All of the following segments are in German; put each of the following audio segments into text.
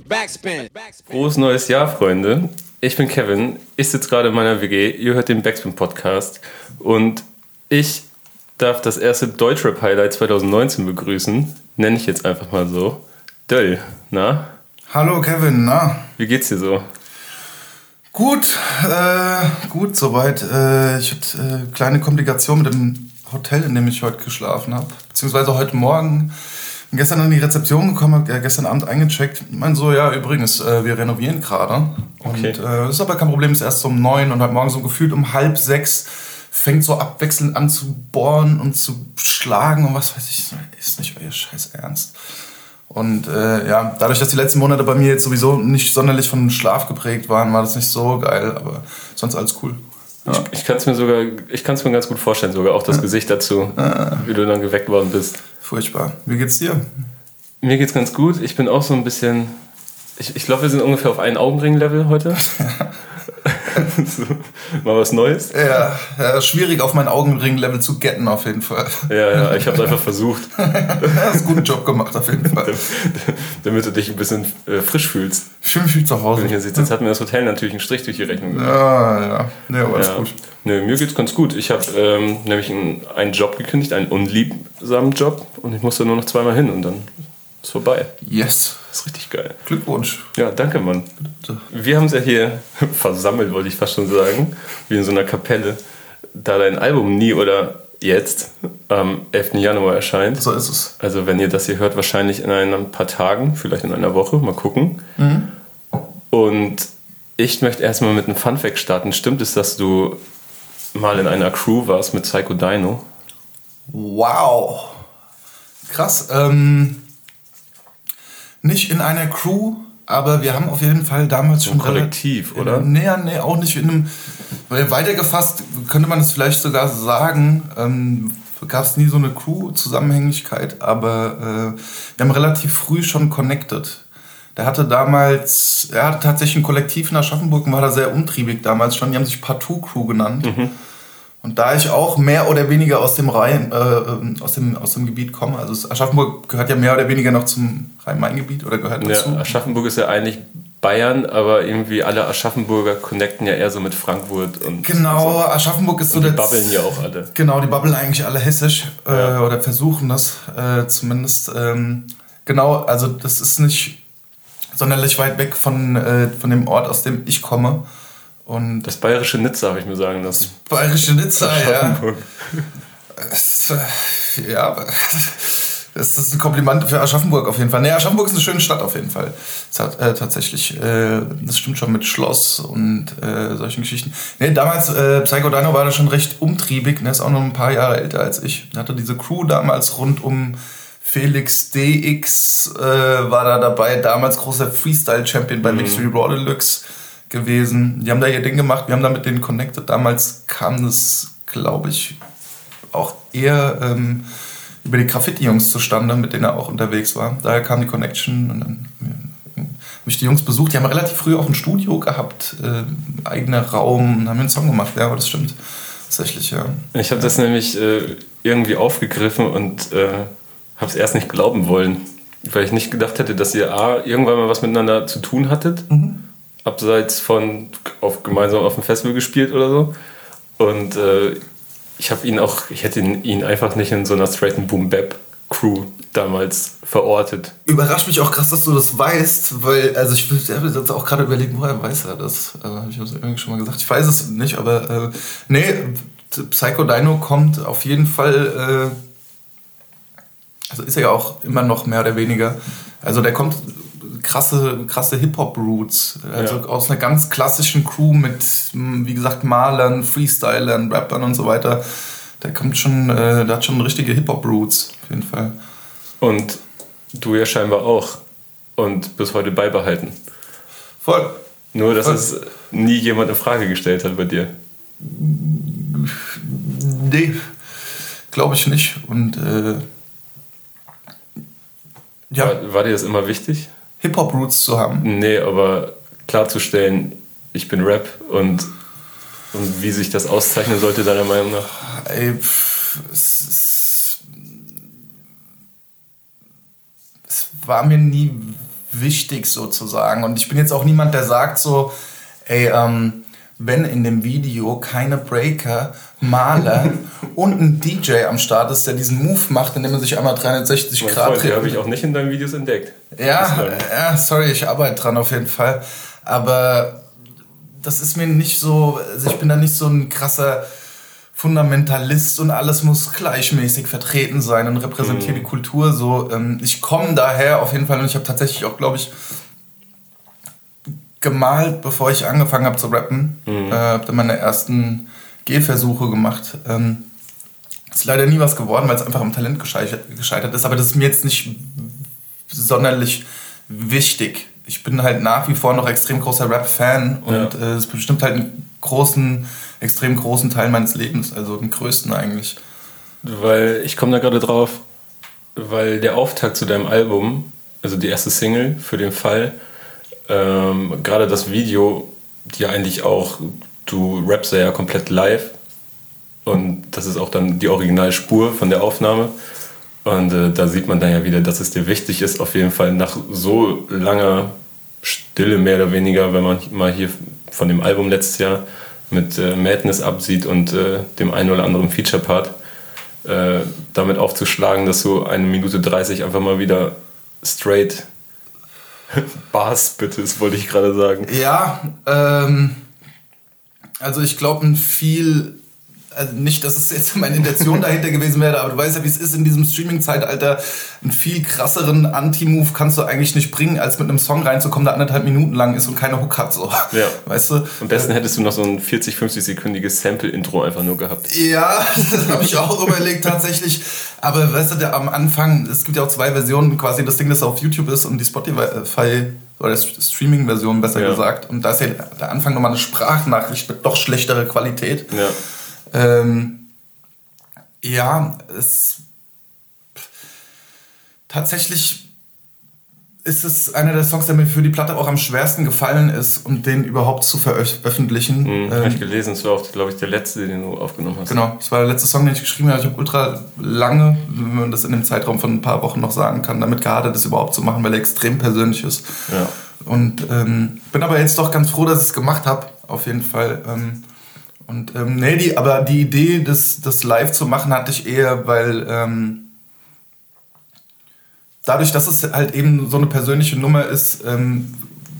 Backspin. Frohes neues Jahr, Freunde. Ich bin Kevin. Ich sitze gerade in meiner WG. Ihr hört den Backspin Podcast. Und ich darf das erste Deutschrap Highlight 2019 begrüßen. Nenne ich jetzt einfach mal so. Döll, na? Hallo Kevin, na? Wie geht's dir so? Gut, äh, gut soweit. Äh, ich hatte äh, kleine Komplikationen mit dem Hotel, in dem ich heute geschlafen habe. Beziehungsweise heute Morgen. Bin gestern an die Rezeption gekommen, äh, gestern Abend eingecheckt. Ich meine so, ja, übrigens, äh, wir renovieren gerade. Und okay. äh, ist aber kein Problem, ist erst um neun und heute Morgen so gefühlt um halb sechs fängt so abwechselnd an zu bohren und zu schlagen und was weiß ich. Ist nicht euer Scheiß Ernst. Und äh, ja, dadurch, dass die letzten Monate bei mir jetzt sowieso nicht sonderlich von Schlaf geprägt waren, war das nicht so geil, aber sonst alles cool. Ja. Ich, ich kann es mir sogar, ich kann es mir ganz gut vorstellen, sogar auch das ja. Gesicht dazu, ja. wie du dann geweckt worden bist. Furchtbar. Wie geht's dir? Mir geht's ganz gut. Ich bin auch so ein bisschen, ich, ich glaube, wir sind ungefähr auf einen Augenring-Level heute. so, mal was Neues. Ja, ja, schwierig auf mein Augenring-Level zu getten, auf jeden Fall. Ja, ja, ich habe es einfach versucht. du hast einen guten Job gemacht, auf jeden Fall. Damit du dich ein bisschen äh, frisch fühlst. Ich fühle mich zu Hause. Jetzt hat mir das Hotel natürlich einen Strich durch die Rechnung gemacht. Ja, ja. Nee, aber ja. gut. Nö, mir geht's ganz gut. Ich habe ähm, nämlich einen, einen Job gekündigt, einen unliebsamen Job. Und ich musste nur noch zweimal hin und dann ist vorbei. Yes. Das ist richtig geil. Glückwunsch. Ja, danke, Mann. Wir haben es ja hier versammelt, wollte ich fast schon sagen. Wie in so einer Kapelle. Da dein Album nie oder jetzt am 11. Januar erscheint. So ist es. Also, wenn ihr das hier hört, wahrscheinlich in ein paar Tagen, vielleicht in einer Woche. Mal gucken. Mhm. Und ich möchte erstmal mit einem Funfact starten. Stimmt es, dass du mal in einer Crew warst mit Psycho Dino? Wow. Krass. Ähm, nicht in einer Crew, aber wir haben auf jeden Fall damals schon. Ein Kollektiv, oder? Nee, nee, auch nicht in einem. Weitergefasst könnte man es vielleicht sogar sagen, ähm, gab es nie so eine Crew-Zusammenhängigkeit, aber äh, wir haben relativ früh schon connected. Der hatte damals, er hatte tatsächlich ein Kollektiv in Aschaffenburg und war da sehr umtriebig damals schon. Die haben sich Partout Crew genannt. Mhm. Und da ich auch mehr oder weniger aus dem Rhein, äh, ähm, aus, dem, aus dem Gebiet komme, also Aschaffenburg gehört ja mehr oder weniger noch zum Rhein-Main-Gebiet oder gehört dazu? Ja, Aschaffenburg ist ja eigentlich Bayern, aber irgendwie alle Aschaffenburger connecten ja eher so mit Frankfurt und Genau, so. Aschaffenburg ist so der. Die babbeln ja auch alle. Genau, die babbeln eigentlich alle hessisch äh, ja. oder versuchen das äh, zumindest. Ähm, genau, also das ist nicht sonderlich weit weg von, äh, von dem Ort, aus dem ich komme. Und das bayerische Nizza, habe ich mir sagen lassen. Das bayerische Nizza, ja. ja, das ist ein Kompliment für Aschaffenburg auf jeden Fall. Nee, Aschaffenburg ist eine schöne Stadt auf jeden Fall. Hat äh, tatsächlich, äh, das stimmt schon mit Schloss und äh, solchen Geschichten. Nee, damals, äh, Psycho Dino war da schon recht umtriebig, ne, ist auch noch ein paar Jahre älter als ich. Er hatte diese Crew damals rund um Felix DX, äh, war da dabei, damals großer Freestyle-Champion bei mhm. Mixed Raw Deluxe gewesen. Die haben da ihr Ding gemacht, wir haben da mit denen connected. Damals kam das, glaube ich, auch eher ähm, über die Graffiti-Jungs zustande, mit denen er auch unterwegs war. Daher kam die Connection und dann äh, habe ich die Jungs besucht. Die haben relativ früh auch ein Studio gehabt, äh, eigener Raum, haben einen Song gemacht. Ja, aber das stimmt tatsächlich, ja. Ich habe das nämlich äh, irgendwie aufgegriffen und äh, habe es erst nicht glauben wollen, weil ich nicht gedacht hätte, dass ihr A, irgendwann mal was miteinander zu tun hattet. Mhm abseits von auf, gemeinsam auf dem Festival gespielt oder so. Und äh, ich habe ihn auch, ich hätte ihn, einfach nicht in so einer straighten Boom Bap Crew damals verortet. Überrascht mich auch krass, dass du das weißt, weil, also ich habe jetzt auch gerade überlegt, woher weiß er das? Äh, habe das irgendwie schon mal gesagt. Ich weiß es nicht, aber äh, nee, Psycho Dino kommt auf jeden Fall, äh, also ist er ja auch immer noch mehr oder weniger. Also der kommt krasse, krasse Hip-Hop-Roots. Also ja. aus einer ganz klassischen Crew mit, wie gesagt, Malern, Freestylern, Rappern und so weiter. Der kommt schon, äh, der hat schon richtige Hip-Hop-Roots, auf jeden Fall. Und du ja scheinbar auch. Und bis heute beibehalten. Voll. Nur, dass Voll. es nie jemand in Frage gestellt hat bei dir. Nee, glaube ich nicht. Und äh, ja. War, war, dir das immer wichtig? Hip-Hop-Roots zu haben. Nee, aber klarzustellen, ich bin Rap und, und wie sich das auszeichnen sollte, deiner Meinung nach? Ey, pff, es, es, es war mir nie wichtig sozusagen. Und ich bin jetzt auch niemand, der sagt so, ey, ähm, wenn in dem Video keine Breaker, Maler und ein DJ am Start ist, der diesen Move macht, indem er sich einmal 360 mein Grad dreht. Den habe ich auch nicht in deinen Videos entdeckt. Ja, ja, sorry, ich arbeite dran auf jeden Fall. Aber das ist mir nicht so, also ich bin da nicht so ein krasser Fundamentalist und alles muss gleichmäßig vertreten sein und repräsentiert mhm. die Kultur so. Ähm, ich komme daher auf jeden Fall und ich habe tatsächlich auch, glaube ich, gemalt, bevor ich angefangen habe zu rappen. Mhm. Äh, habe dann meine ersten Gehversuche gemacht. Ähm, ist leider nie was geworden, weil es einfach am Talent gescheitert ist. Aber das ist mir jetzt nicht sonderlich wichtig. Ich bin halt nach wie vor noch extrem großer Rap-Fan und es ja. äh, bestimmt halt einen großen extrem großen Teil meines Lebens, also den größten eigentlich. Weil ich komme da gerade drauf, weil der Auftakt zu deinem Album, also die erste Single für den Fall, ähm, gerade das Video, die ja eigentlich auch, du rappst ja komplett live und das ist auch dann die Originalspur von der Aufnahme. Und äh, da sieht man dann ja wieder, dass es dir wichtig ist, auf jeden Fall nach so langer Stille mehr oder weniger, wenn man mal hier von dem Album letztes Jahr mit äh, Madness absieht und äh, dem einen oder anderen Feature-Part, äh, damit aufzuschlagen, dass du eine Minute 30 einfach mal wieder straight Bars bittest, wollte ich gerade sagen. Ja, ähm, also ich glaube, ein viel also nicht, dass es jetzt meine Intention dahinter gewesen wäre, aber du weißt ja, wie es ist in diesem Streaming-Zeitalter. Einen viel krasseren Anti-Move kannst du eigentlich nicht bringen, als mit einem Song reinzukommen, der anderthalb Minuten lang ist und keine Hook hat. So. Ja. Weißt du? Am besten hättest du noch so ein 40, 50-sekündiges Sample-Intro einfach nur gehabt. Ja, das habe ich auch überlegt tatsächlich. Aber weißt du, der, am Anfang, es gibt ja auch zwei Versionen, quasi das Ding, das auf YouTube ist und die Spotify oder Streaming-Version besser ja. gesagt. Und da ist ja der Anfang nochmal eine Sprachnachricht mit doch schlechterer Qualität. Ja. Ähm, ja, es tatsächlich ist es einer der Songs, der mir für die Platte auch am schwersten gefallen ist, um den überhaupt zu veröffentlichen. Mhm, ähm, habe ich gelesen, es war auch, glaube ich, der letzte, den du aufgenommen hast. Genau, es war der letzte Song, den ich geschrieben habe. Ich habe ultra lange, wenn man das in dem Zeitraum von ein paar Wochen noch sagen kann, damit gehadert, das überhaupt zu machen, weil er extrem persönlich ist. Ja. Und ähm, bin aber jetzt doch ganz froh, dass ich es gemacht habe, auf jeden Fall. Ähm, und ähm, nee, die, aber die Idee, das, das live zu machen, hatte ich eher, weil ähm, dadurch, dass es halt eben so eine persönliche Nummer ist, ähm,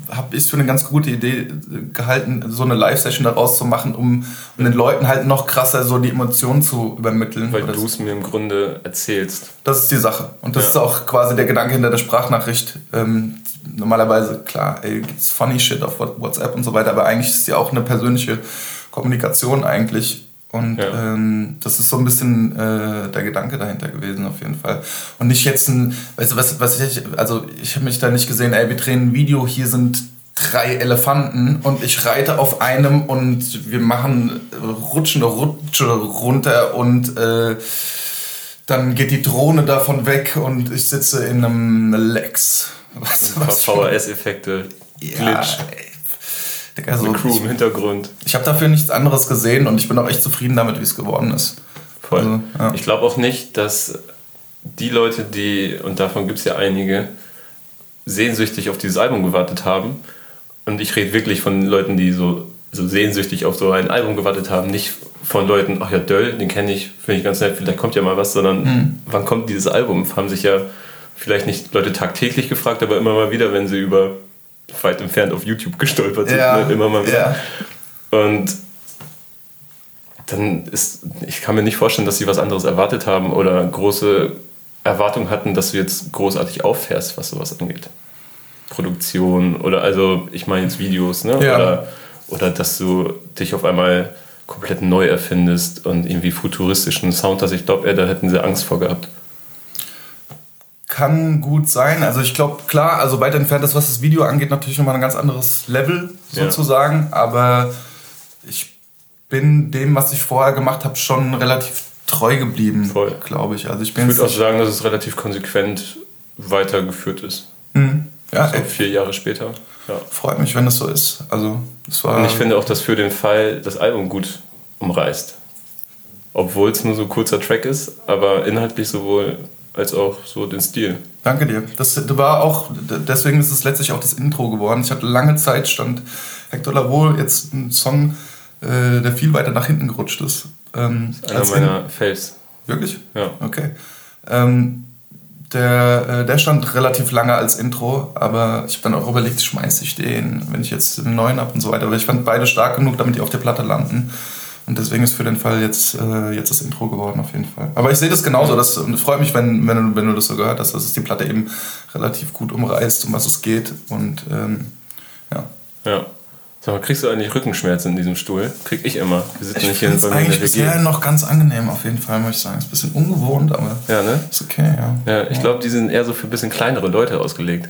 habe ich es für eine ganz gute Idee äh, gehalten, so eine Live-Session daraus zu machen, um, um den Leuten halt noch krasser so die Emotionen zu übermitteln. Weil du es mir im Grunde erzählst. Das ist die Sache. Und das ja. ist auch quasi der Gedanke hinter der Sprachnachricht. Ähm, normalerweise, klar, ey, gibt's funny shit auf WhatsApp und so weiter, aber eigentlich ist es ja auch eine persönliche Kommunikation eigentlich. Und ja. ähm, das ist so ein bisschen äh, der Gedanke dahinter gewesen, auf jeden Fall. Und nicht jetzt ein, weißt du, was, was ich, also ich habe mich da nicht gesehen, ey, wir drehen ein Video, hier sind drei Elefanten und ich reite auf einem und wir machen rutschende Rutsche runter und äh, dann geht die Drohne davon weg und ich sitze in einem Lex. Was, was VHS-Effekte. Ja, Glitch. Digga, so, Crew im Hintergrund. Ich habe dafür nichts anderes gesehen und ich bin auch echt zufrieden damit, wie es geworden ist. Voll. Also, ja. Ich glaube auch nicht, dass die Leute, die, und davon gibt es ja einige, sehnsüchtig auf dieses Album gewartet haben. Und ich rede wirklich von Leuten, die so, so sehnsüchtig auf so ein Album gewartet haben. Nicht von Leuten, ach ja, Döll, den kenne ich, finde ich ganz nett, vielleicht kommt ja mal was, sondern mhm. wann kommt dieses Album? Haben sich ja vielleicht nicht Leute tagtäglich gefragt, aber immer mal wieder, wenn sie über weit entfernt auf YouTube gestolpert sind, ja, ne? immer mal wieder. Ja. Und dann ist, ich kann mir nicht vorstellen, dass sie was anderes erwartet haben oder große Erwartungen hatten, dass du jetzt großartig auffährst, was sowas angeht. Produktion oder also, ich meine jetzt Videos, ne? Ja. Oder, oder dass du dich auf einmal komplett neu erfindest und irgendwie futuristischen Sound hast. Ich glaube, da hätten sie Angst vor gehabt. Kann gut sein. Also ich glaube, klar, also weit entfernt ist, was das Video angeht, natürlich nochmal ein ganz anderes Level sozusagen. Ja. Aber ich bin dem, was ich vorher gemacht habe, schon relativ treu geblieben, glaube ich. Also ich, ich würde auch sagen, dass es relativ konsequent weitergeführt ist. Mhm. Ja, also vier Jahre später. Ja. Freut mich, wenn das so ist. Also, es war Und ich finde auch, dass für den Fall das Album gut umreißt. Obwohl es nur so ein kurzer Track ist, aber inhaltlich sowohl als auch so den Stil. Danke dir. Das war auch, deswegen ist es letztlich auch das Intro geworden. Ich hatte lange Zeit, stand Hector Lavoe jetzt ein Song, äh, der viel weiter nach hinten gerutscht ist. Ähm, ist einer meiner Faves. Wirklich? Ja. Okay. Ähm, der, äh, der stand relativ lange als Intro, aber ich habe dann auch überlegt, schmeiße ich den, wenn ich jetzt einen neuen habe und so weiter. Aber ich fand beide stark genug, damit die auf der Platte landen. Und deswegen ist für den Fall jetzt, äh, jetzt das Intro geworden, auf jeden Fall. Aber ich sehe das genauso. Das, und freut mich, wenn, wenn, wenn du das so gehört hast, dass es die Platte eben relativ gut umreißt, um was es geht. Und ähm, ja. Ja. Sag mal, kriegst du eigentlich Rückenschmerzen in diesem Stuhl? Krieg ich immer. Wir sitzen ich nicht hier bei mir eigentlich bisher noch ganz angenehm, auf jeden Fall, muss ich sagen. Ist ein bisschen ungewohnt, aber ja, ne? ist okay, ja. Ja, ich glaube, die sind eher so für ein bisschen kleinere Leute ausgelegt.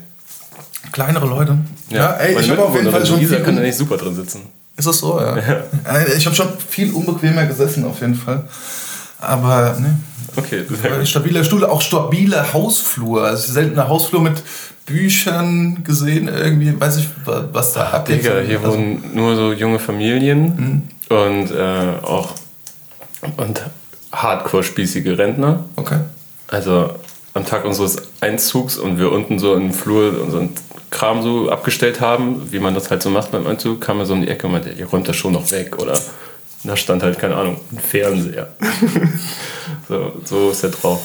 Kleinere Leute? Ja, ja ey, ich habe auf jeden Fall schon viel... kann da nicht super drin sitzen. Ist das so, ja? ja. Ich habe schon viel unbequemer gesessen, auf jeden Fall. Aber, ne. Okay, stabile Stuhl, auch stabile Hausflur. Also selten eine Hausflur mit Büchern gesehen, irgendwie, weiß ich, was da ab. Digga, hier also, wohnen nur so junge Familien mhm. und äh, auch und hardcore-spießige Rentner. Okay. Also am Tag unseres Einzugs und wir unten so im Flur unseren Kram so abgestellt haben, wie man das halt so macht beim Einzug, kam er so um die Ecke und meinte, ihr räumt das schon noch weg, oder? Da stand halt, keine Ahnung, ein Fernseher. so, so ist er drauf.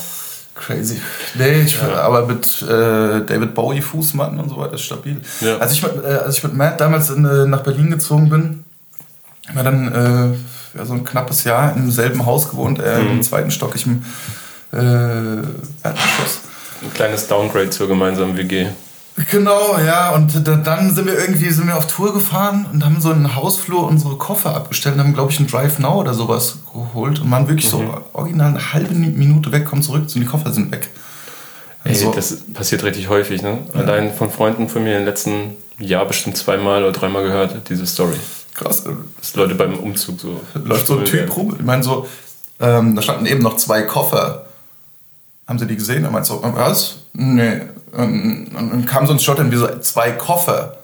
Crazy. Nee, ich, ja. aber mit äh, David Bowie Fußmatten und so weiter ist stabil. Ja. Als, ich mit, äh, als ich mit Matt damals in, äh, nach Berlin gezogen bin, haben wir dann äh, ja, so ein knappes Jahr im selben Haus gewohnt, äh, mhm. im zweiten Stock, ich im äh, Erdgeschoss. Ein kleines Downgrade zur gemeinsamen WG. Genau, ja. Und dann sind wir irgendwie sind wir auf Tour gefahren und haben so einen Hausflur unsere Koffer abgestellt und haben, glaube ich, einen Drive Now oder sowas geholt und waren wirklich mhm. so original eine halbe Minute weg, kommen zurück, und die Koffer sind weg. Ey, so. das passiert richtig häufig, ne? Ja. Allein von Freunden von mir im letzten Jahr bestimmt zweimal oder dreimal gehört, diese Story. Krass. Dass Leute beim Umzug so. Läuft so ein Typ rum. Ich meine, so, ähm, da standen eben noch zwei Koffer. Haben sie die gesehen? Er meint so, was? Nee, und, und, und kam so ein Shot in wie so zwei Koffer.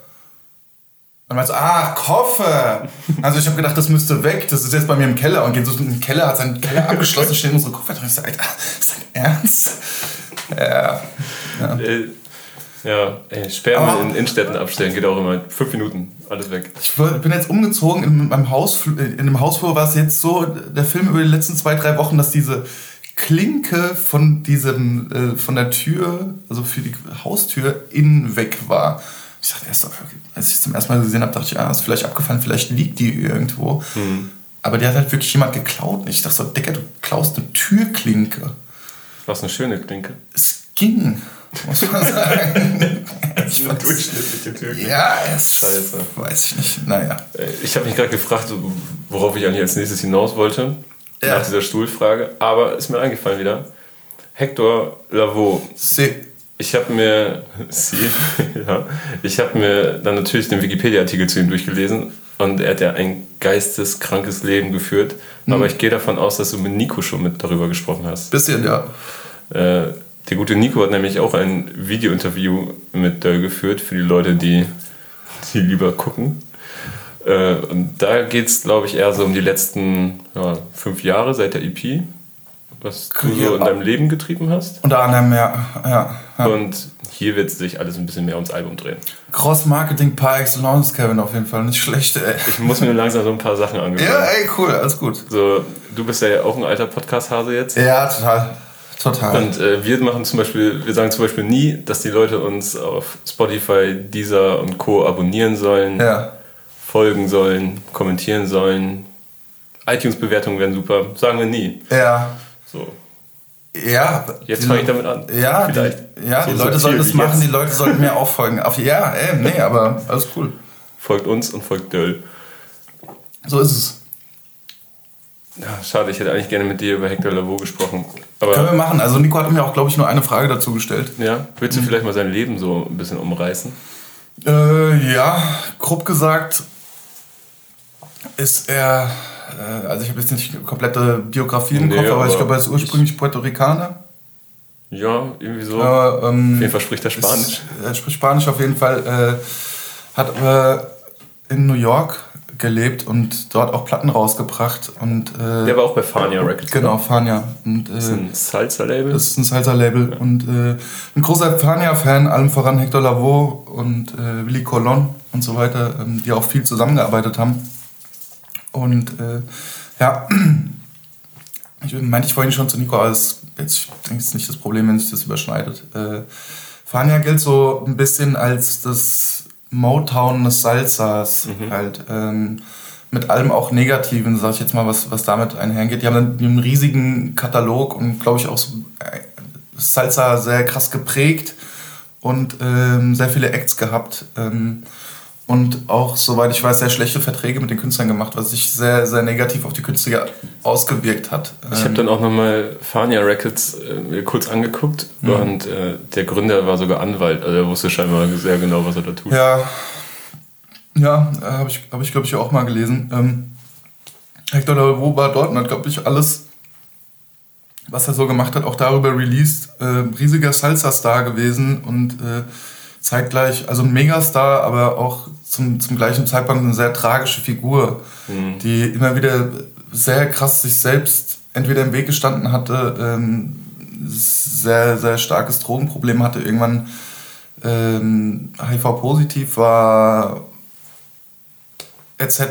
Und meinst ah, Koffer! Also ich habe gedacht, das müsste weg. Das ist jetzt bei mir im Keller. Und geht so in den Keller, hat seinen Keller abgeschlossen, stehen unsere Koffer drin. Ich sage, Alter, ist dein Ernst? Ja. Ja, äh, ja ey, Sperma in Innenstädten abstellen geht auch immer fünf Minuten, alles weg. Ich bin jetzt umgezogen. In meinem Haus, in dem Hausflur war es jetzt so, der Film über die letzten zwei, drei Wochen, dass diese Klinke von diesem, äh, von der Tür, also für die Haustür, innen weg war. Ich dachte erst, als ich es zum ersten Mal gesehen habe, dachte ich, ja, ist vielleicht abgefallen, vielleicht liegt die irgendwo. Mhm. Aber die hat halt wirklich jemand geklaut. Und ich dachte so, Dicker, du klaust eine Türklinke. Was eine schöne Klinke. Es ging, muss man sagen. ich eine durchschnittliche Türklinke. Ja, es Scheiße. weiß ich nicht. Naja. Äh, ich habe mich gerade gefragt, worauf ich eigentlich als nächstes hinaus wollte ja. nach dieser Stuhlfrage. Aber ist mir eingefallen wieder. Hector Lavoe. Sie. Ich habe mir, sie, ja, ich habe mir dann natürlich den Wikipedia-Artikel zu ihm durchgelesen und er hat ja ein geisteskrankes Leben geführt. Mhm. Aber ich gehe davon aus, dass du mit Nico schon mit darüber gesprochen hast. Bisschen, ja. Äh, der gute Nico hat nämlich auch ein Video-Interview mit Döll geführt für die Leute, die, die lieber gucken. Äh, und da geht es, glaube ich, eher so um die letzten ja, fünf Jahre seit der EP, was du so in deinem Leben getrieben hast. Unter anderem, ja. ja, ja. Und hier wird sich alles ein bisschen mehr ums Album drehen. Cross-Marketing par excellence, Kevin, auf jeden Fall. Nicht schlecht, ey. Ich muss mir langsam so ein paar Sachen angewöhnen. Ja, ey, cool, alles gut. So, du bist ja auch ein alter Podcast-Hase jetzt. Ja, total. Total. Und äh, wir machen zum Beispiel, wir sagen zum Beispiel nie, dass die Leute uns auf Spotify, Deezer und Co. abonnieren sollen. Ja folgen sollen, kommentieren sollen. iTunes-Bewertungen wären super. Sagen wir nie. Ja. So. Ja. Jetzt fange ich damit an. Ja, Vielleicht. Die, ja, so die Leute sollten das machen, die Leute sollten mir auch folgen. Auf, ja, ey, nee, aber alles cool. Folgt uns und folgt Döll. So ist es. Ja, schade, ich hätte eigentlich gerne mit dir über Hector Lavoe gesprochen. Aber Können wir machen. Also Nico hat mir auch, glaube ich, nur eine Frage dazu gestellt. Ja, willst du mhm. vielleicht mal sein Leben so ein bisschen umreißen? Äh, ja, grob gesagt ist er, äh, also ich habe jetzt nicht komplette Biografie im nee, Kopf, aber, aber, ich glaube, er ist ursprünglich Puerto Ricaner. Ja, irgendwie so. Äh, ähm, auf jeden Fall spricht er Spanisch. Ist, er spricht Spanisch auf jeden Fall. Äh, hat aber in New York gelebt und dort auch Platten rausgebracht. Und, äh, Der war auch bei Fania Records. Genau, Fania. Und, äh, das ist ein Salsa-Label. Das ist ein Salsa-Label. Ja. Und äh, ein großer Fania-Fan, allem voran Hector Lavoe und äh, Willy Colon und so weiter, ähm, die auch viel zusammengearbeitet haben. Und äh, ja, ich meinte ich vorhin schon zu Nico, als jetzt ich denke, es ist nicht das Problem, wenn sich das überschneidet. Äh, Fania gilt so ein bisschen als das Motown des Salsas mhm. halt. Ähm, mit allem auch Negativen, sag ich jetzt mal, was, was damit einhergeht. Die haben einen riesigen Katalog und glaube ich auch so, äh, Salsa sehr krass geprägt und ähm, sehr viele Acts gehabt. Ähm, und auch, soweit ich weiß, sehr schlechte Verträge mit den Künstlern gemacht, was sich sehr, sehr negativ auf die Künstler ausgewirkt hat. Ich habe dann auch nochmal Fania Records äh, kurz angeguckt mhm. und äh, der Gründer war sogar Anwalt, also er wusste scheinbar sehr genau, was er da tut. Ja, ja äh, habe ich, hab ich glaube ich, auch mal gelesen. Ähm, Hector Lavoe war dort und hat, glaube ich, alles, was er so gemacht hat, auch darüber released. Äh, riesiger Salsa-Star gewesen und äh, zeitgleich, also ein Megastar, aber auch zum, zum gleichen Zeitpunkt eine sehr tragische Figur, mhm. die immer wieder sehr krass sich selbst entweder im Weg gestanden hatte, ähm, sehr, sehr starkes Drogenproblem hatte, irgendwann ähm, HIV-positiv war, etc.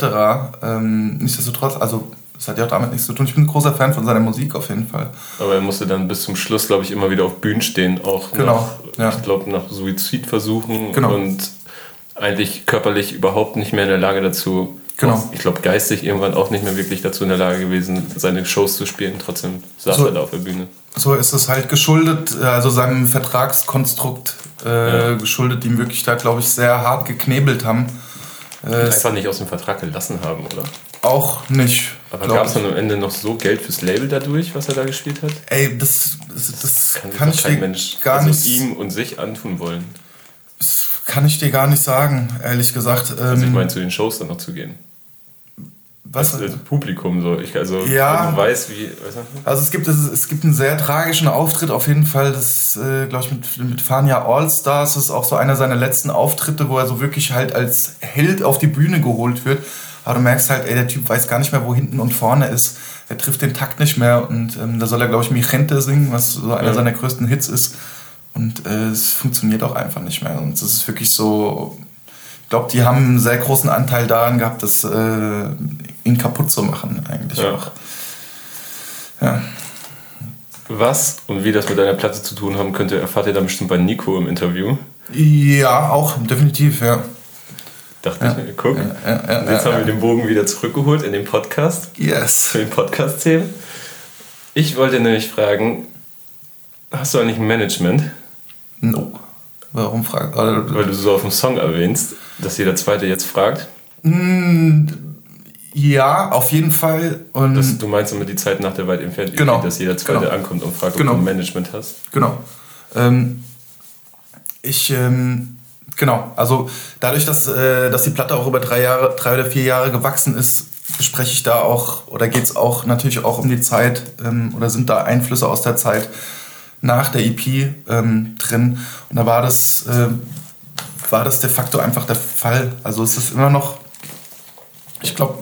Ähm, nichtsdestotrotz, also das hat ja auch damit nichts zu tun. Ich bin ein großer Fan von seiner Musik auf jeden Fall. Aber er musste dann bis zum Schluss, glaube ich, immer wieder auf Bühnen stehen, auch genau, nach, ja. ich glaube, nach Suizidversuchen genau. und eigentlich körperlich überhaupt nicht mehr in der Lage dazu. Genau. Ich glaube, geistig irgendwann auch nicht mehr wirklich dazu in der Lage gewesen, seine Shows zu spielen. Trotzdem saß so, er da auf der Bühne. So ist es halt geschuldet, also seinem Vertragskonstrukt äh, ja. geschuldet, die ihm wirklich da, glaube ich, sehr hart geknebelt haben. Äh, einfach nicht aus dem Vertrag gelassen haben, oder? Auch nicht. Aber gab es dann am Ende noch so Geld fürs Label dadurch, was er da gespielt hat? Ey, das, das, das kann, kann ich kein Mensch gar also nicht ihm und sich antun wollen. Das kann ich dir gar nicht sagen, ehrlich gesagt. Also ich ähm, meine, zu den Shows dann noch zu gehen. Was? Das, das Publikum so. Ich also, ja, also weiß, wie. Weißt du? Also es gibt, es, es gibt einen sehr tragischen Auftritt auf jeden Fall. Das, äh, glaube ich, mit, mit Fania Allstars. Das ist auch so einer seiner letzten Auftritte, wo er so wirklich halt als Held auf die Bühne geholt wird. Aber du merkst halt, ey, der Typ weiß gar nicht mehr, wo hinten und vorne ist. Er trifft den Takt nicht mehr und ähm, da soll er, glaube ich, Michente singen, was so einer ja. seiner größten Hits ist. Und äh, es funktioniert auch einfach nicht mehr. Und es ist wirklich so, ich glaube, die haben einen sehr großen Anteil daran gehabt, das äh, ihn kaputt zu machen, eigentlich ja. auch. Ja. Was und wie das mit deiner Platte zu tun haben könnte, erfahrt ihr dann bestimmt bei Nico im Interview. Ja, auch, definitiv, ja. Dachte ja. ich, guck. Ja, ja, und jetzt haben wir den Bogen wieder zurückgeholt in den Podcast. Yes. Für den Podcast-Themen. Ich wollte nämlich fragen, hast du eigentlich ein Management? No. Warum fragst du? Weil du so auf dem Song erwähnst, dass jeder Zweite jetzt fragt. Mm, ja, auf jeden Fall. Und das, du meinst immer die Zeit nach der weit entfernt, genau. dass jeder Zweite genau. ankommt und fragt, ob genau. du ein Management hast? Genau. Ähm, ich, ähm, genau, also dadurch, dass, äh, dass die Platte auch über drei Jahre, drei oder vier Jahre gewachsen ist, spreche ich da auch, oder geht es auch natürlich auch um die Zeit, ähm, oder sind da Einflüsse aus der Zeit nach der EP ähm, drin. Und da war das, äh, war das de facto einfach der Fall. Also es ist immer noch, ich glaube,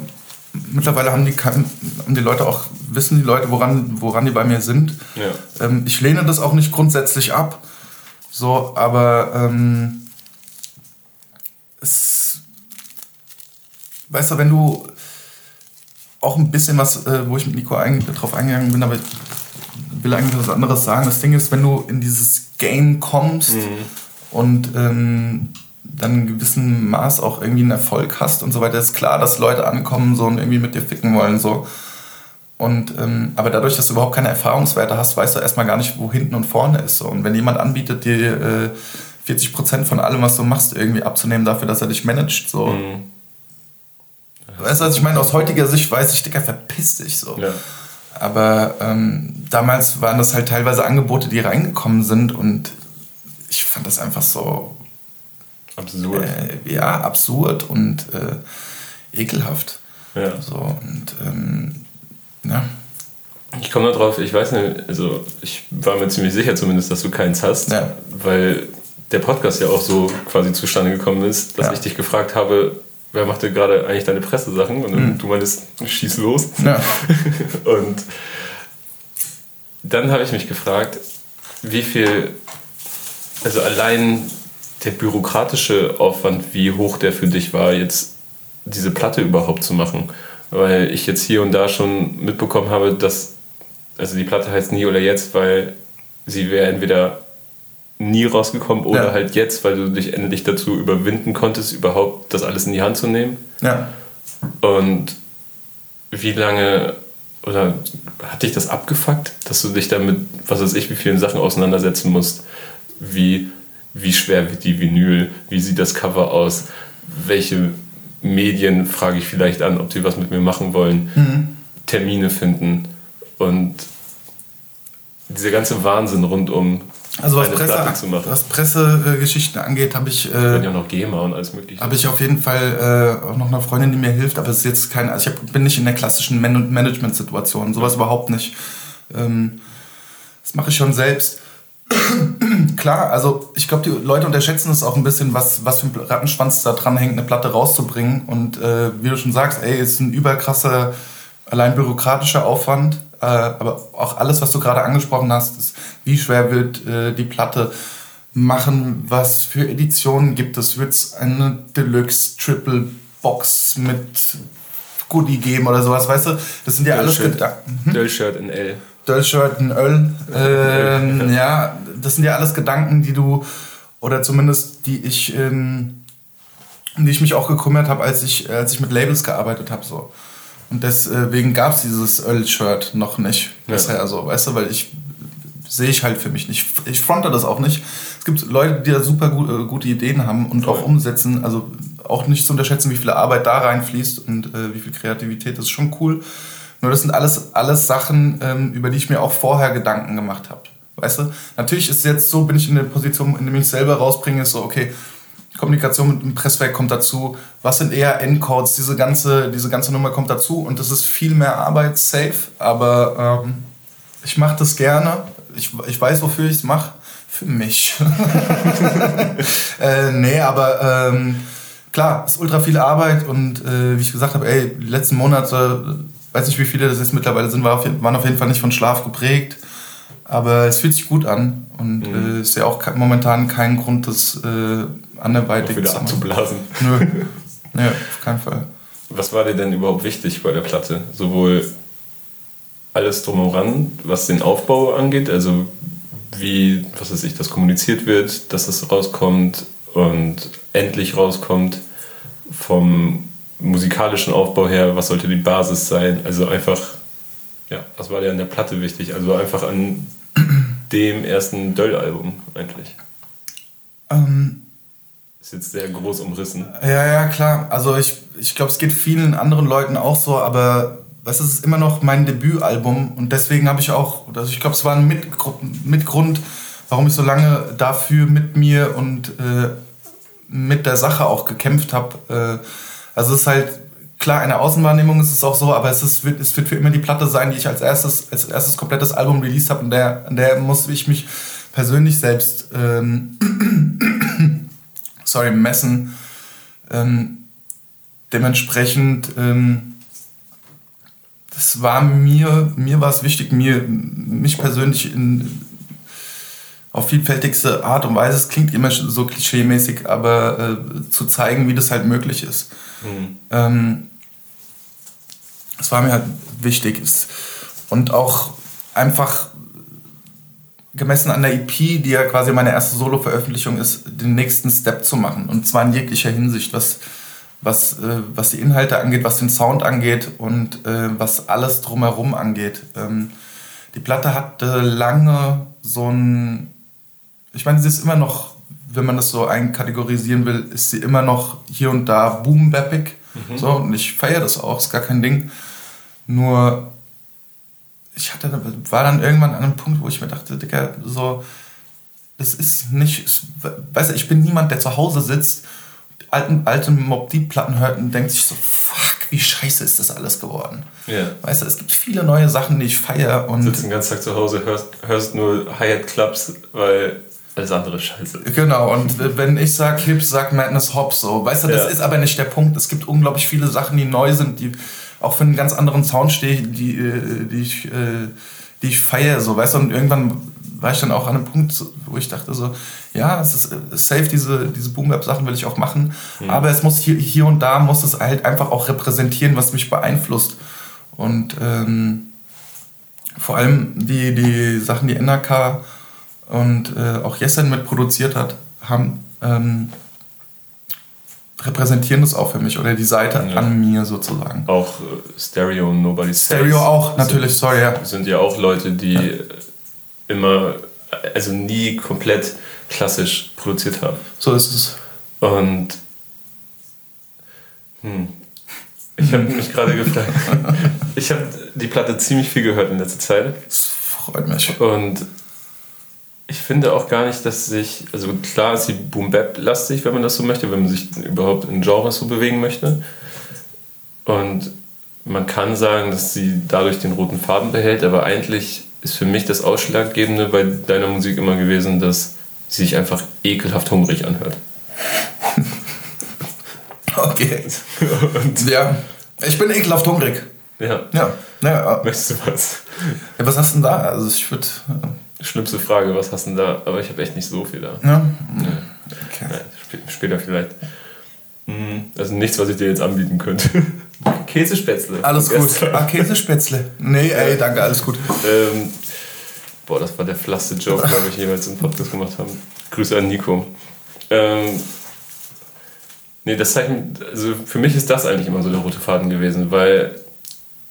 mittlerweile haben die, haben die Leute auch, wissen die Leute, woran, woran die bei mir sind. Ja. Ähm, ich lehne das auch nicht grundsätzlich ab. So, aber ähm, es, weißt du, wenn du auch ein bisschen was, äh, wo ich mit Nico ein, drauf eingegangen bin, aber ich will eigentlich was anderes sagen. Das Ding ist, wenn du in dieses Game kommst mhm. und ähm, dann in gewissem Maß auch irgendwie einen Erfolg hast und so weiter, ist klar, dass Leute ankommen so und irgendwie mit dir ficken wollen. So. Und, ähm, aber dadurch, dass du überhaupt keine Erfahrungswerte hast, weißt du erstmal gar nicht, wo hinten und vorne ist. So. Und wenn jemand anbietet, dir äh, 40% von allem, was du machst, irgendwie abzunehmen dafür, dass er dich managt, so. Mhm. Weißt du, was ich meine? Aus heutiger Sicht weiß ich, Digga, verpiss dich so. Ja. Aber ähm, damals waren das halt teilweise Angebote, die reingekommen sind und ich fand das einfach so Absurd. Äh, ja, absurd und äh, ekelhaft. Ja. So, und ähm, ja. Ich komme da drauf, ich weiß nicht, also ich war mir ziemlich sicher zumindest, dass du keins hast, ja. weil der Podcast ja auch so quasi zustande gekommen ist, dass ja. ich dich gefragt habe, wer macht denn gerade eigentlich deine Pressesachen? Und mhm. du meinst, schieß los. Ja. und dann habe ich mich gefragt, wie viel, also allein der bürokratische Aufwand, wie hoch der für dich war, jetzt diese Platte überhaupt zu machen. Weil ich jetzt hier und da schon mitbekommen habe, dass, also die Platte heißt nie oder jetzt, weil sie wäre entweder nie rausgekommen oder ja. halt jetzt, weil du dich endlich dazu überwinden konntest, überhaupt das alles in die Hand zu nehmen. Ja. Und wie lange oder hat dich das abgefuckt, dass du dich damit, was weiß ich, wie vielen Sachen auseinandersetzen musst? Wie, wie schwer wird die Vinyl? Wie sieht das Cover aus? Welche Medien frage ich vielleicht an, ob sie was mit mir machen wollen? Mhm. Termine finden und dieser ganze Wahnsinn rund um also was, Presse, was Pressegeschichten angeht, habe ich. Äh, ja noch GEMA und alles mögliche. Habe ich auf jeden Fall äh, auch noch eine Freundin, die mir hilft, aber es ist jetzt kein. Also ich hab, bin nicht in der klassischen Man Management-Situation, sowas überhaupt nicht. Ähm, das mache ich schon selbst. Klar, also ich glaube, die Leute unterschätzen es auch ein bisschen, was, was für ein Rattenschwanz da dran hängt, eine Platte rauszubringen. Und äh, wie du schon sagst, ey, ist ein überkrasser, allein bürokratischer Aufwand. Äh, aber auch alles, was du gerade angesprochen hast, ist, wie schwer wird äh, die Platte machen, was für Editionen gibt es, wird es eine Deluxe Triple Box mit Goodie geben oder sowas, weißt du? Das sind ja alles Gedanken. Döll-Shirt in L. Döll-Shirt in Öl. Ähm, ja, das sind ja alles Gedanken, die du, oder zumindest die ich, ähm, die ich mich auch gekümmert habe, als ich, als ich mit Labels gearbeitet habe. So. Und deswegen gab es dieses Öl-Shirt noch nicht ja. bisher so, weißt du, weil ich sehe ich halt für mich nicht. Ich fronte das auch nicht. Es gibt Leute, die da super gut, äh, gute Ideen haben und auch umsetzen. Also auch nicht zu unterschätzen, wie viel Arbeit da reinfließt und äh, wie viel Kreativität. Das ist schon cool. Nur das sind alles, alles Sachen, ähm, über die ich mir auch vorher Gedanken gemacht habe. Weißt du? Natürlich ist es jetzt so, bin ich in der Position, in der ich selber rausbringe, ist so, okay, Kommunikation mit dem Presswerk kommt dazu, was sind eher Endcodes, diese ganze, diese ganze Nummer kommt dazu und das ist viel mehr Arbeit, safe, aber ähm, ich mache das gerne, ich, ich weiß, wofür ich es mache, für mich. äh, nee, aber ähm, klar, es ist ultra viel Arbeit und äh, wie ich gesagt habe, ey, die letzten Monate, weiß nicht wie viele das jetzt mittlerweile sind, war auf, waren auf jeden Fall nicht von Schlaf geprägt. Aber es fühlt sich gut an und mhm. äh, ist ja auch momentan kein Grund, das äh, anderweitig wieder abzublasen. Nö. ja, auf keinen Fall. Was war dir denn überhaupt wichtig bei der Platte? Sowohl alles drumheran, was den Aufbau angeht, also wie, was weiß ich, das kommuniziert wird, dass es rauskommt und endlich rauskommt, vom musikalischen Aufbau her, was sollte die Basis sein? Also einfach, ja, was war dir an der Platte wichtig? Also einfach an dem ersten Döll-Album eigentlich. Ähm, ist jetzt sehr groß umrissen. Ja, ja, klar. Also ich, ich glaube, es geht vielen anderen Leuten auch so, aber es ist immer noch mein Debütalbum und deswegen habe ich auch, also ich glaube, es war ein Mitgrund, warum ich so lange dafür mit mir und äh, mit der Sache auch gekämpft habe. Äh, also es ist halt klar, in der Außenwahrnehmung ist es auch so, aber es, ist, es wird für immer die Platte sein, die ich als erstes, als erstes komplettes Album released habe. Und der, an der muss ich mich persönlich selbst ähm, sorry, messen. Ähm, dementsprechend, ähm, das war mir, mir war es wichtig, mir, mich persönlich in, auf vielfältigste Art und Weise, es klingt immer so klischeemäßig, aber äh, zu zeigen, wie das halt möglich ist. Mhm. Ähm, das war mir halt wichtig. Und auch einfach gemessen an der EP, die ja quasi meine erste Solo-Veröffentlichung ist, den nächsten Step zu machen. Und zwar in jeglicher Hinsicht, was, was, äh, was die Inhalte angeht, was den Sound angeht und äh, was alles drumherum angeht. Ähm, die Platte hatte lange so ein. Ich meine, sie ist immer noch, wenn man das so einkategorisieren will, ist sie immer noch hier und da boom-bappig. Mhm. So, und ich feiere das auch, ist gar kein Ding. Nur, ich hatte, war dann irgendwann an einem Punkt, wo ich mir dachte, Digga, so, das ist nicht, weißt du, ich bin niemand, der zu Hause sitzt, alten, alte Mob Deep Platten hört und denkt sich so, fuck, wie scheiße ist das alles geworden. Yeah. Weißt du, es gibt viele neue Sachen, die ich feiere und. Du sitzt den ganzen Tag zu Hause, hörst, hörst nur Hi-Hat Clubs, weil Alles andere Scheiße. Genau, und wenn ich sag Hips, sagt Madness Hops so. Weißt du, das ja. ist aber nicht der Punkt. Es gibt unglaublich viele Sachen, die neu sind, die auch für einen ganz anderen Sound stehen, die, äh, die ich, äh, die ich feiere, so, weißt du, und irgendwann war ich dann auch an einem Punkt, wo ich dachte so, ja, es ist safe, diese, diese Boom-Bap-Sachen will ich auch machen, mhm. aber es muss hier, hier und da muss es halt einfach auch repräsentieren, was mich beeinflusst. Und ähm, vor allem die, die Sachen, die NRK und äh, auch Jessen mitproduziert hat, haben ähm, repräsentieren das auch für mich oder die Seite ja. an mir sozusagen. Auch äh, Stereo und Nobody's Stereo Face auch, natürlich, sind, sorry, ja. Sind ja auch Leute, die ja. immer, also nie komplett klassisch produziert haben. So ist es. Und hm, ich habe mich gerade gefragt. ich habe die Platte ziemlich viel gehört in letzter Zeit. Das freut mich. Und ich finde auch gar nicht, dass sich, also klar ist sie Boom Bap lastig, wenn man das so möchte, wenn man sich überhaupt in Genres so bewegen möchte. Und man kann sagen, dass sie dadurch den roten Faden behält, aber eigentlich ist für mich das Ausschlaggebende bei deiner Musik immer gewesen, dass sie sich einfach ekelhaft hungrig anhört. okay. Und ja, ich bin ekelhaft hungrig. Ja. Ja. ja. Möchtest du was? Ja, was hast du denn da? Also ich würde schlimmste Frage, was hast du denn da? Aber ich habe echt nicht so viel da. Ja? ja. Okay. ja später vielleicht. Hm, also nichts, was ich dir jetzt anbieten könnte. Käsespätzle. Alles gut. Ah, Käsespätzle. Nee, ey, danke, alles gut. Ähm, boah, das war der flaste Joke, glaube ich, jemals im Podcast gemacht haben. Grüße an Nico. Ähm, nee, das Zeichen, also für mich ist das eigentlich immer so der rote Faden gewesen, weil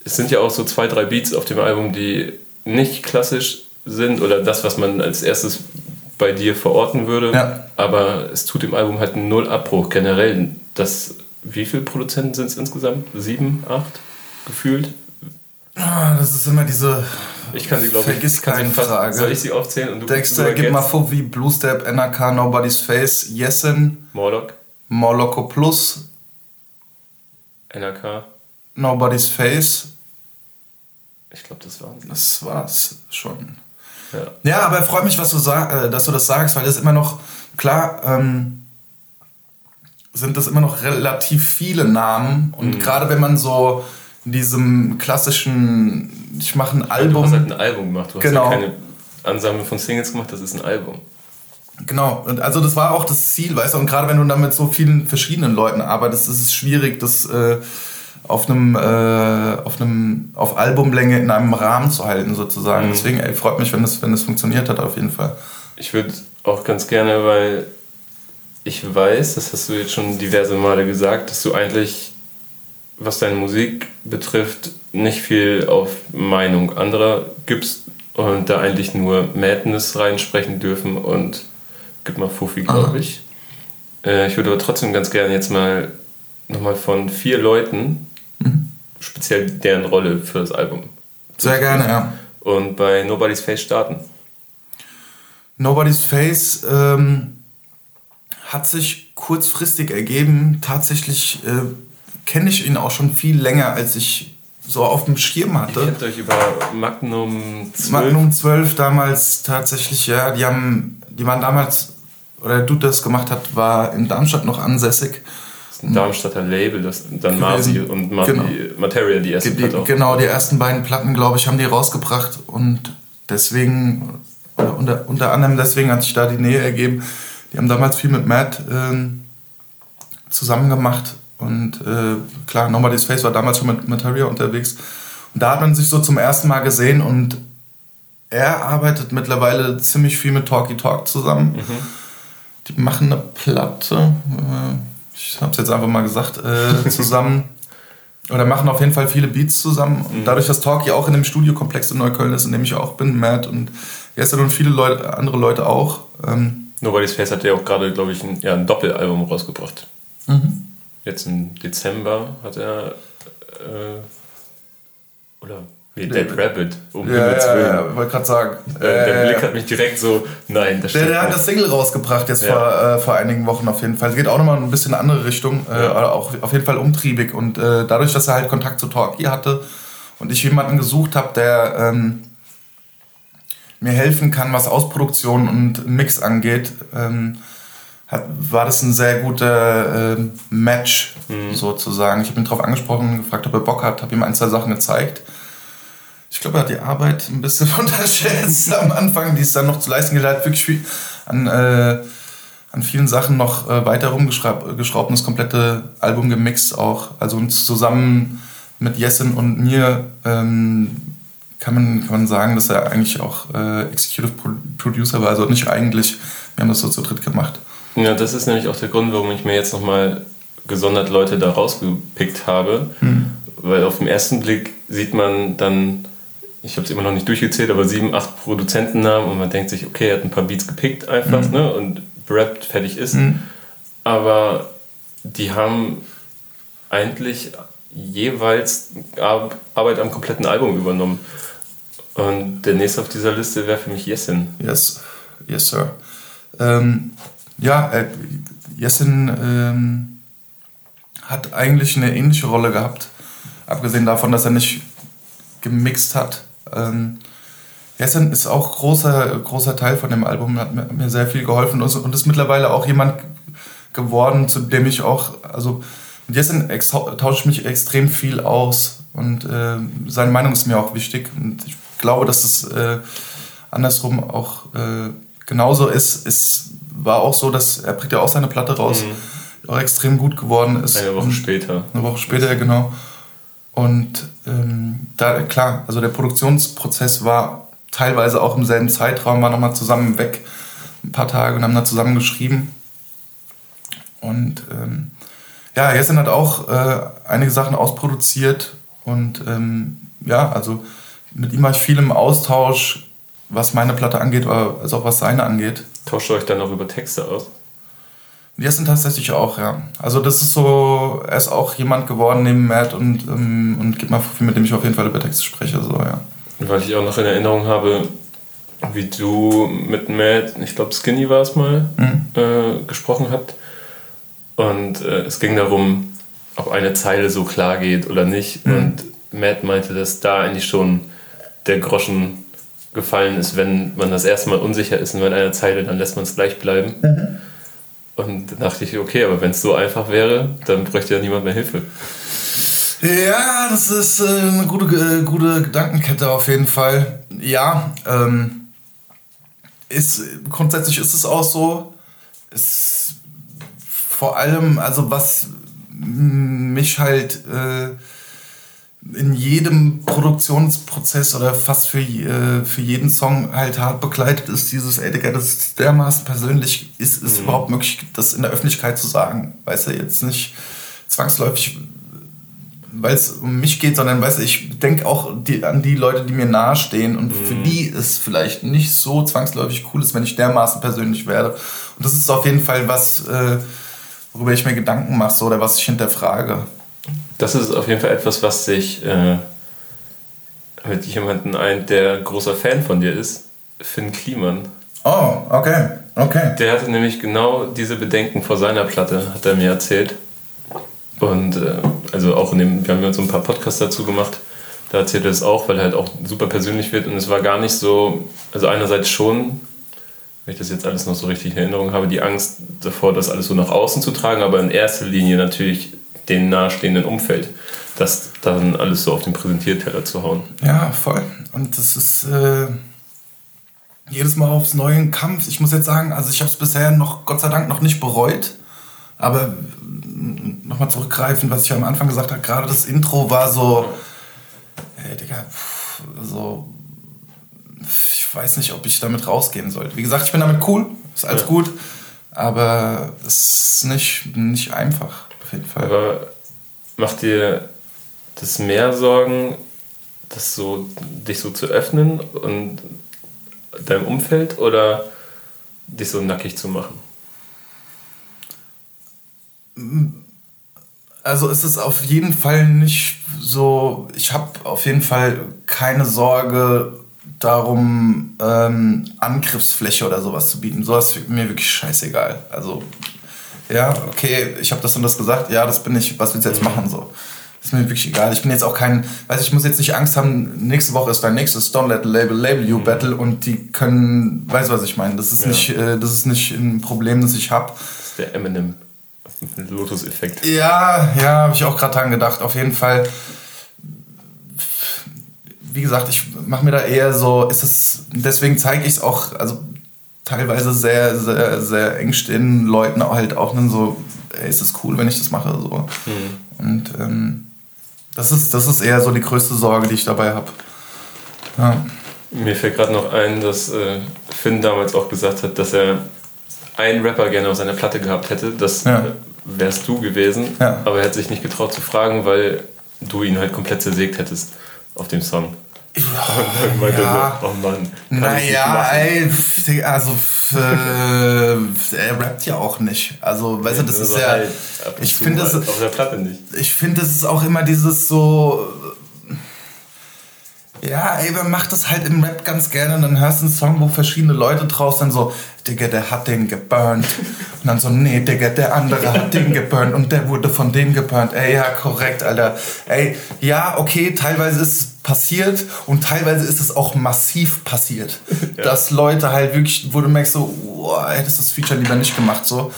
es sind ja auch so zwei, drei Beats auf dem Album, die nicht klassisch sind oder das, was man als erstes bei dir verorten würde. Ja. Aber es tut dem Album halt einen Null-Abbruch. Generell, das, wie viele Produzenten sind es insgesamt? Sieben, acht gefühlt? Ah, das ist immer diese. Ich kann sie, glaube ich, Vergiss keine Frage. Soll ich sie aufzählen? Und du Dexter, gib mal vor wie Blue Step, NRK, Nobody's Face, Yesin, Morlock, Morlocko Plus, NRK, Nobody's Face. Ich glaube, das waren sie. Das war's schon. Ja, ja aber freut mich, was du sag, äh, dass du das sagst, weil das immer noch, klar, ähm, sind das immer noch relativ viele Namen. Und mhm. gerade wenn man so in diesem klassischen, ich mache ein Album. Du hast halt ein Album gemacht, du genau. hast ja keine Ansammlung von Singles gemacht, das ist ein Album. Genau, und also das war auch das Ziel, weißt du, und gerade wenn du dann mit so vielen verschiedenen Leuten arbeitest, ist es schwierig, das äh, auf einem, äh, auf einem, auf Albumlänge in einem Rahmen zu halten sozusagen. Mhm. Deswegen, ey, freut mich, wenn es wenn das funktioniert hat auf jeden Fall. Ich würde auch ganz gerne, weil ich weiß, das hast du jetzt schon diverse Male gesagt, dass du eigentlich, was deine Musik betrifft, nicht viel auf Meinung anderer gibst und da eigentlich nur Madness reinsprechen dürfen und gib mal Fuffi, glaube ich. Äh, ich würde aber trotzdem ganz gerne jetzt mal nochmal von vier Leuten Mhm. Speziell deren Rolle für das Album. Sehr gerne, ja. Und bei Nobody's Face starten. Nobody's Face ähm, hat sich kurzfristig ergeben. Tatsächlich äh, kenne ich ihn auch schon viel länger, als ich so auf dem Schirm hatte. Ihr kennt euch über Magnum 12? Magnum 12 damals tatsächlich, ja. Die, haben, die waren damals, oder der Dude, der das gemacht hat, war in Darmstadt noch ansässig ein Darmstadter Label, das dann Marzi und Marzi, genau. Material die ersten die, Platten Genau, die ersten beiden Platten, glaube ich, haben die rausgebracht und deswegen, oder unter, unter anderem deswegen hat sich da die Nähe ergeben. Die haben damals viel mit Matt äh, zusammen gemacht und äh, klar, Nobody's Face war damals schon mit Materia unterwegs. Und da hat man sich so zum ersten Mal gesehen und er arbeitet mittlerweile ziemlich viel mit Talky Talk zusammen. Mhm. Die machen eine Platte. Äh, ich habe es jetzt einfach mal gesagt, äh, zusammen. Oder machen auf jeden Fall viele Beats zusammen. Und mhm. dadurch, dass Talkie auch in dem Studiokomplex in Neukölln ist, in dem ich auch bin, Matt und Jesse und viele Leute, andere Leute auch. Ähm, Nobody's Face hat ja auch gerade, glaube ich, ein, ja, ein Doppelalbum rausgebracht. Mhm. Jetzt im Dezember hat er. Äh, oder wie Dead Rabbit, um ja, Himmels Willen. Ja, ja, wollte gerade sagen. Äh, der Blick hat mich direkt so, nein, das Der, der hat das Single rausgebracht jetzt ja. vor, äh, vor einigen Wochen auf jeden Fall. Es geht auch nochmal ein bisschen in eine andere Richtung, äh, aber auch auf jeden Fall umtriebig. Und äh, dadurch, dass er halt Kontakt zu Talkie hatte und ich jemanden gesucht habe, der ähm, mir helfen kann, was Ausproduktion und Mix angeht, ähm, hat, war das ein sehr guter äh, Match mhm. sozusagen. Ich habe ihn darauf angesprochen, gefragt, ob er Bock hat, habe ihm ein, zwei Sachen gezeigt. Ich glaube, er hat die Arbeit ein bisschen unterschätzt am Anfang, die es dann noch zu leisten gilt. Er hat wirklich an, äh, an vielen Sachen noch äh, weiter rumgeschraubt und das komplette Album gemixt auch. Also uns zusammen mit Jessen und mir ähm, kann, man, kann man sagen, dass er eigentlich auch äh, Executive Producer war. Also nicht eigentlich, wir haben das so zu dritt gemacht. Ja, das ist nämlich auch der Grund, warum ich mir jetzt nochmal gesondert Leute da rausgepickt habe. Hm. Weil auf den ersten Blick sieht man dann, ich habe es immer noch nicht durchgezählt, aber sieben, acht Produzentennamen und man denkt sich, okay, er hat ein paar Beats gepickt einfach hm. ne, und rappt, fertig ist. Hm. Aber die haben eigentlich jeweils Arbeit am kompletten Album übernommen. Und der nächste auf dieser Liste wäre für mich Jessin. Yes, yes, sir. Ähm, ja, äh, Jessin ähm, hat eigentlich eine ähnliche Rolle gehabt. Abgesehen davon, dass er nicht gemixt hat. Ähm, Jessin ist auch großer, großer Teil von dem Album, hat mir, sehr viel geholfen und, ist mittlerweile auch jemand geworden, zu dem ich auch, also mit Jessin tausche ich mich extrem viel aus und äh, seine Meinung ist mir auch wichtig und ich glaube, dass es äh, andersrum auch äh, genauso ist. Es war auch so, dass er bringt ja auch seine Platte raus, mhm. auch extrem gut geworden ist. Eine Woche später. Eine Woche später, genau. Und ähm, da, klar, also der Produktionsprozess war teilweise auch im selben Zeitraum, war nochmal zusammen weg, ein paar Tage und haben da zusammen geschrieben. Und ähm, ja, Jessen hat auch äh, einige Sachen ausproduziert und ähm, ja, also mit ihm war ich viel im Austausch, was meine Platte angeht, als auch was seine angeht. Tauscht ihr euch dann auch über Texte aus? Wir sind tatsächlich auch, ja. Also das ist so, er ist auch jemand geworden neben Matt und, ähm, und gibt mal viel, mit dem ich auf jeden Fall über Texte spreche, so, ja. Weil ich auch noch in Erinnerung habe, wie du mit Matt, ich glaube Skinny war es mal, mhm. äh, gesprochen habt. Und äh, es ging darum, ob eine Zeile so klar geht oder nicht. Mhm. Und Matt meinte, dass da eigentlich schon der Groschen gefallen ist, wenn man das erste Mal unsicher ist und wenn einer Zeile, dann lässt man es gleich bleiben. Mhm. Und dann dachte ich, okay, aber wenn es so einfach wäre, dann bräuchte ja niemand mehr Hilfe. Ja, das ist äh, eine gute, äh, gute Gedankenkette auf jeden Fall. Ja, ähm, ist, grundsätzlich ist es auch so. Ist vor allem, also was mich halt äh, in jedem Produktionsprozess oder fast für, äh, für jeden Song halt hart begleitet ist dieses, ey Digga, das ist dermaßen persönlich, ist es mhm. überhaupt möglich, das in der Öffentlichkeit zu sagen? Weißt du, jetzt nicht zwangsläufig, weil es um mich geht, sondern weißt du, ich denke auch die, an die Leute, die mir nahestehen und mhm. für die es vielleicht nicht so zwangsläufig cool ist, wenn ich dermaßen persönlich werde. Und das ist auf jeden Fall was, äh, worüber ich mir Gedanken mache so, oder was ich hinterfrage das ist auf jeden Fall etwas, was sich äh, mit jemandem ein, der großer Fan von dir ist, Finn Kliman. Oh, okay, okay. Der hatte nämlich genau diese Bedenken vor seiner Platte, hat er mir erzählt. Und äh, also auch in dem, wir haben ja so ein paar Podcasts dazu gemacht, da erzählt er es auch, weil er halt auch super persönlich wird und es war gar nicht so, also einerseits schon, wenn ich das jetzt alles noch so richtig in Erinnerung habe, die Angst davor, das alles so nach außen zu tragen, aber in erster Linie natürlich dem nahestehenden Umfeld, das dann alles so auf den Präsentierteller zu hauen. Ja, voll. Und das ist äh, jedes Mal aufs neue ein Kampf. Ich muss jetzt sagen, also ich habe es bisher noch, Gott sei Dank, noch nicht bereut. Aber nochmal zurückgreifen, was ich am Anfang gesagt habe, gerade das Intro war so, ey, Digga, so, ich weiß nicht, ob ich damit rausgehen sollte. Wie gesagt, ich bin damit cool, ist alles ja. gut, aber es ist nicht, nicht einfach jeden Fall. Aber macht dir das mehr Sorgen, das so, dich so zu öffnen und deinem Umfeld oder dich so nackig zu machen? Also ist es auf jeden Fall nicht so, ich habe auf jeden Fall keine Sorge darum, ähm, Angriffsfläche oder sowas zu bieten. Sowas ist mir wirklich scheißegal. Also ja, okay, ich habe das und das gesagt, ja, das bin ich, was willst du jetzt machen? So. ist mir wirklich egal. Ich bin jetzt auch kein, weiß ich muss jetzt nicht Angst haben, nächste Woche ist dein nächstes Don't Let Label Label You mhm. Battle und die können, weißt du was ich meine? Das ist ja. nicht, äh, das ist nicht ein Problem, das ich habe. Das ist der Eminem Lotus-Effekt. Ja, ja, habe ich auch gerade dran gedacht. Auf jeden Fall. Wie gesagt, ich mache mir da eher so, ist es, deswegen zeige ich es auch, also teilweise sehr, sehr, sehr eng stehenden Leuten halt auch dann so, ey, ist es cool, wenn ich das mache, so. Mhm. Und ähm, das ist, das ist eher so die größte Sorge, die ich dabei habe. Ja. Mir fällt gerade noch ein, dass äh, Finn damals auch gesagt hat, dass er einen Rapper gerne auf seiner Platte gehabt hätte. Das ja. wärst du gewesen. Ja. Aber er hat sich nicht getraut zu fragen, weil du ihn halt komplett zersägt hättest auf dem Song. Und dann ja. so, oh Mann. Naja, ey, also äh, er rappt ja auch nicht. Also, weißt du, das ist ja. Halt ich finde es. Auf der Platte nicht. Ich finde, es ist auch immer dieses so ja, ey, man macht das halt im Rap ganz gerne. Und dann hörst du einen Song, wo verschiedene Leute draus sind, so, Digga, der hat den geburnt. Und dann so, nee, Digga, der andere hat den geburnt und der wurde von dem geburnt. Ey, ja, korrekt, Alter. Ey, ja, okay, teilweise ist es passiert und teilweise ist es auch massiv passiert. Ja. Dass Leute halt wirklich, wo du merkst, so, oh, hättest das Feature lieber nicht gemacht, so.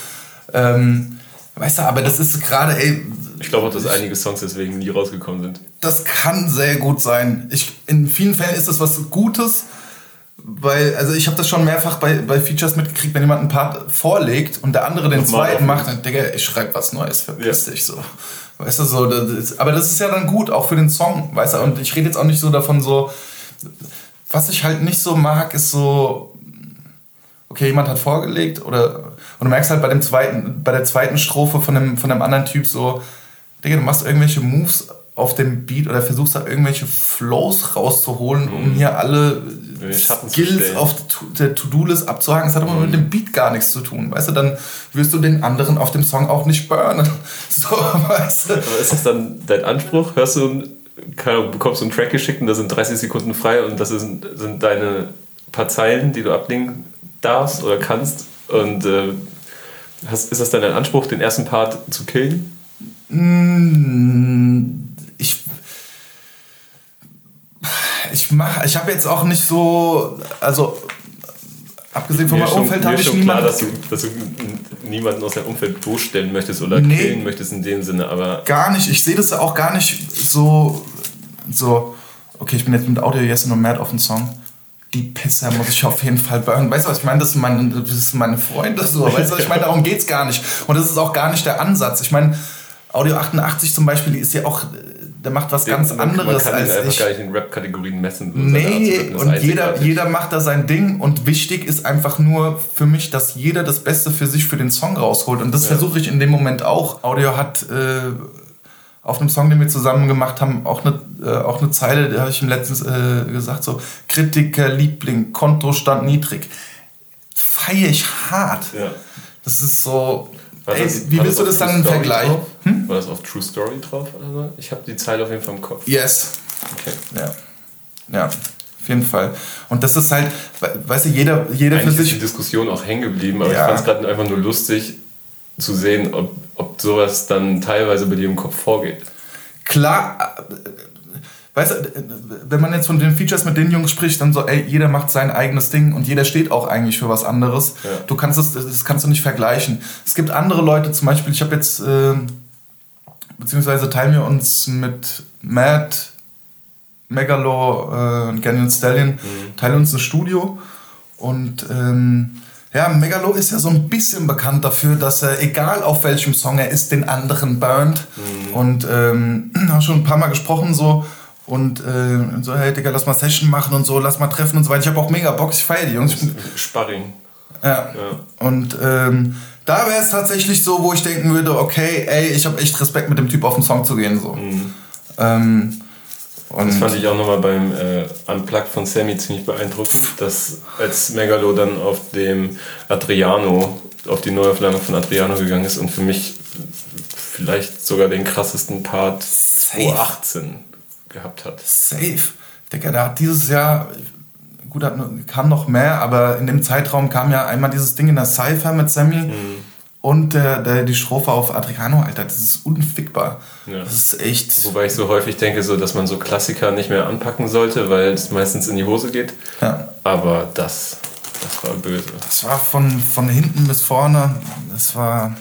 Ähm, weißt du, aber das ist gerade, ey, ich glaube auch, dass einige Songs deswegen nie rausgekommen sind. Das kann sehr gut sein. Ich, in vielen Fällen ist das was Gutes, weil, also ich habe das schon mehrfach bei, bei Features mitgekriegt, wenn jemand einen Part vorlegt und der andere den und zweiten macht, dann, Digga, ich schreibe was Neues, verpiss ja. dich so. Weißt du, so, das, aber das ist ja dann gut, auch für den Song, weißt du, und ich rede jetzt auch nicht so davon so, was ich halt nicht so mag, ist so, okay, jemand hat vorgelegt oder, und du merkst halt bei dem zweiten, bei der zweiten Strophe von dem, von dem anderen Typ so, Digga, du machst irgendwelche Moves auf dem Beat oder versuchst da irgendwelche Flows rauszuholen, um mhm. hier alle Skills auf der To-Do-List abzuhaken. Das hat aber mhm. mit dem Beat gar nichts zu tun. Weißt du, dann wirst du den anderen auf dem Song auch nicht burnen. So, weißt du. Aber ist das dann dein Anspruch? Hörst du, bekommst du einen Track geschickt und da sind 30 Sekunden frei und das sind, sind deine paar Zeilen, die du ablegen darfst oder kannst und äh, hast, ist das dann dein Anspruch, den ersten Part zu killen? Hm, ich ich mache, ich habe jetzt auch nicht so, also abgesehen von meinem Umfeld habe ich niemanden. Klar, dass du, dass du niemanden aus deinem Umfeld bloßstellen möchtest oder nee, killen möchtest in dem Sinne, aber. Gar nicht, ich sehe das auch gar nicht so, so, okay, ich bin jetzt mit Audio Yes und Mad auf dem Song. Die Pisser muss ich auf jeden Fall burnen. Weißt du, was ich meine? Das sind meine, das sind meine Freunde. So. Weißt du, was ich meine? Darum geht es gar nicht. Und das ist auch gar nicht der Ansatz. Ich meine, Audio 88 zum Beispiel ist ja auch, der macht was ganz man, anderes man kann als einfach ich. gar nicht in Rap-Kategorien messen. Nee, und jeder, jeder macht da sein Ding und wichtig ist einfach nur für mich, dass jeder das Beste für sich für den Song rausholt und das ja. versuche ich in dem Moment auch. Audio hat äh, auf einem Song, den wir zusammen gemacht haben, auch eine, äh, auch eine Zeile, da habe ich ihm letztens äh, gesagt, so Kritiker, Liebling, Kontostand niedrig. Feiere ich hart. Ja. Das ist so, Ey, das, wie willst du das dann vergleichen? Hm? War das auf True Story drauf? Oder? Ich habe die Zeile auf jeden Fall im Kopf. Yes. Okay. Ja. Ja, auf jeden Fall. Und das ist halt, weißt du, jeder, jeder Eigentlich für sich. ist die Diskussion auch hängen geblieben, aber ja. ich fand es gerade einfach nur lustig zu sehen, ob, ob sowas dann teilweise bei dir im Kopf vorgeht. Klar, weißt du, wenn man jetzt von den Features mit den Jungs spricht, dann so, ey, jeder macht sein eigenes Ding und jeder steht auch eigentlich für was anderes. Ja. Du kannst es, das kannst du nicht vergleichen. Es gibt andere Leute, zum Beispiel, ich habe jetzt, äh, beziehungsweise teilen wir uns mit Matt, Megalo äh, und Canyon Stallion, mhm. teilen uns ein Studio und ähm, ja, Megalo ist ja so ein bisschen bekannt dafür, dass er, egal auf welchem Song er ist, den anderen burnt. Mhm. Und ähm, habe schon ein paar Mal gesprochen so und äh, so, hey Digga, lass mal Session machen und so, lass mal treffen und so weiter. Ich habe auch mega Bock, ich feiere die Jungs. Sparring. Ja. ja. Und ähm, da wäre es tatsächlich so, wo ich denken würde, okay, ey, ich habe echt Respekt mit dem Typ auf den Song zu gehen. So. Mhm. Ähm, das fand ich auch nochmal beim äh, Unplugged von Sammy ziemlich beeindruckend, dass als Megalo dann auf dem Adriano, auf die Neuauflage von Adriano gegangen ist und für mich vielleicht sogar den krassesten Part 2018 gehabt hat. Safe. Digga, der hat dieses Jahr, gut, kam noch mehr, aber in dem Zeitraum kam ja einmal dieses Ding in der Cypher mit Sammy. Mhm. und der, der, die Strophe auf Adriano, Alter, das ist unfickbar. Ja. Das ist echt. Wobei ich so häufig denke, so, dass man so Klassiker nicht mehr anpacken sollte, weil es meistens in die Hose geht. Ja. Aber das, das war böse. Das war von, von hinten bis vorne. Das war.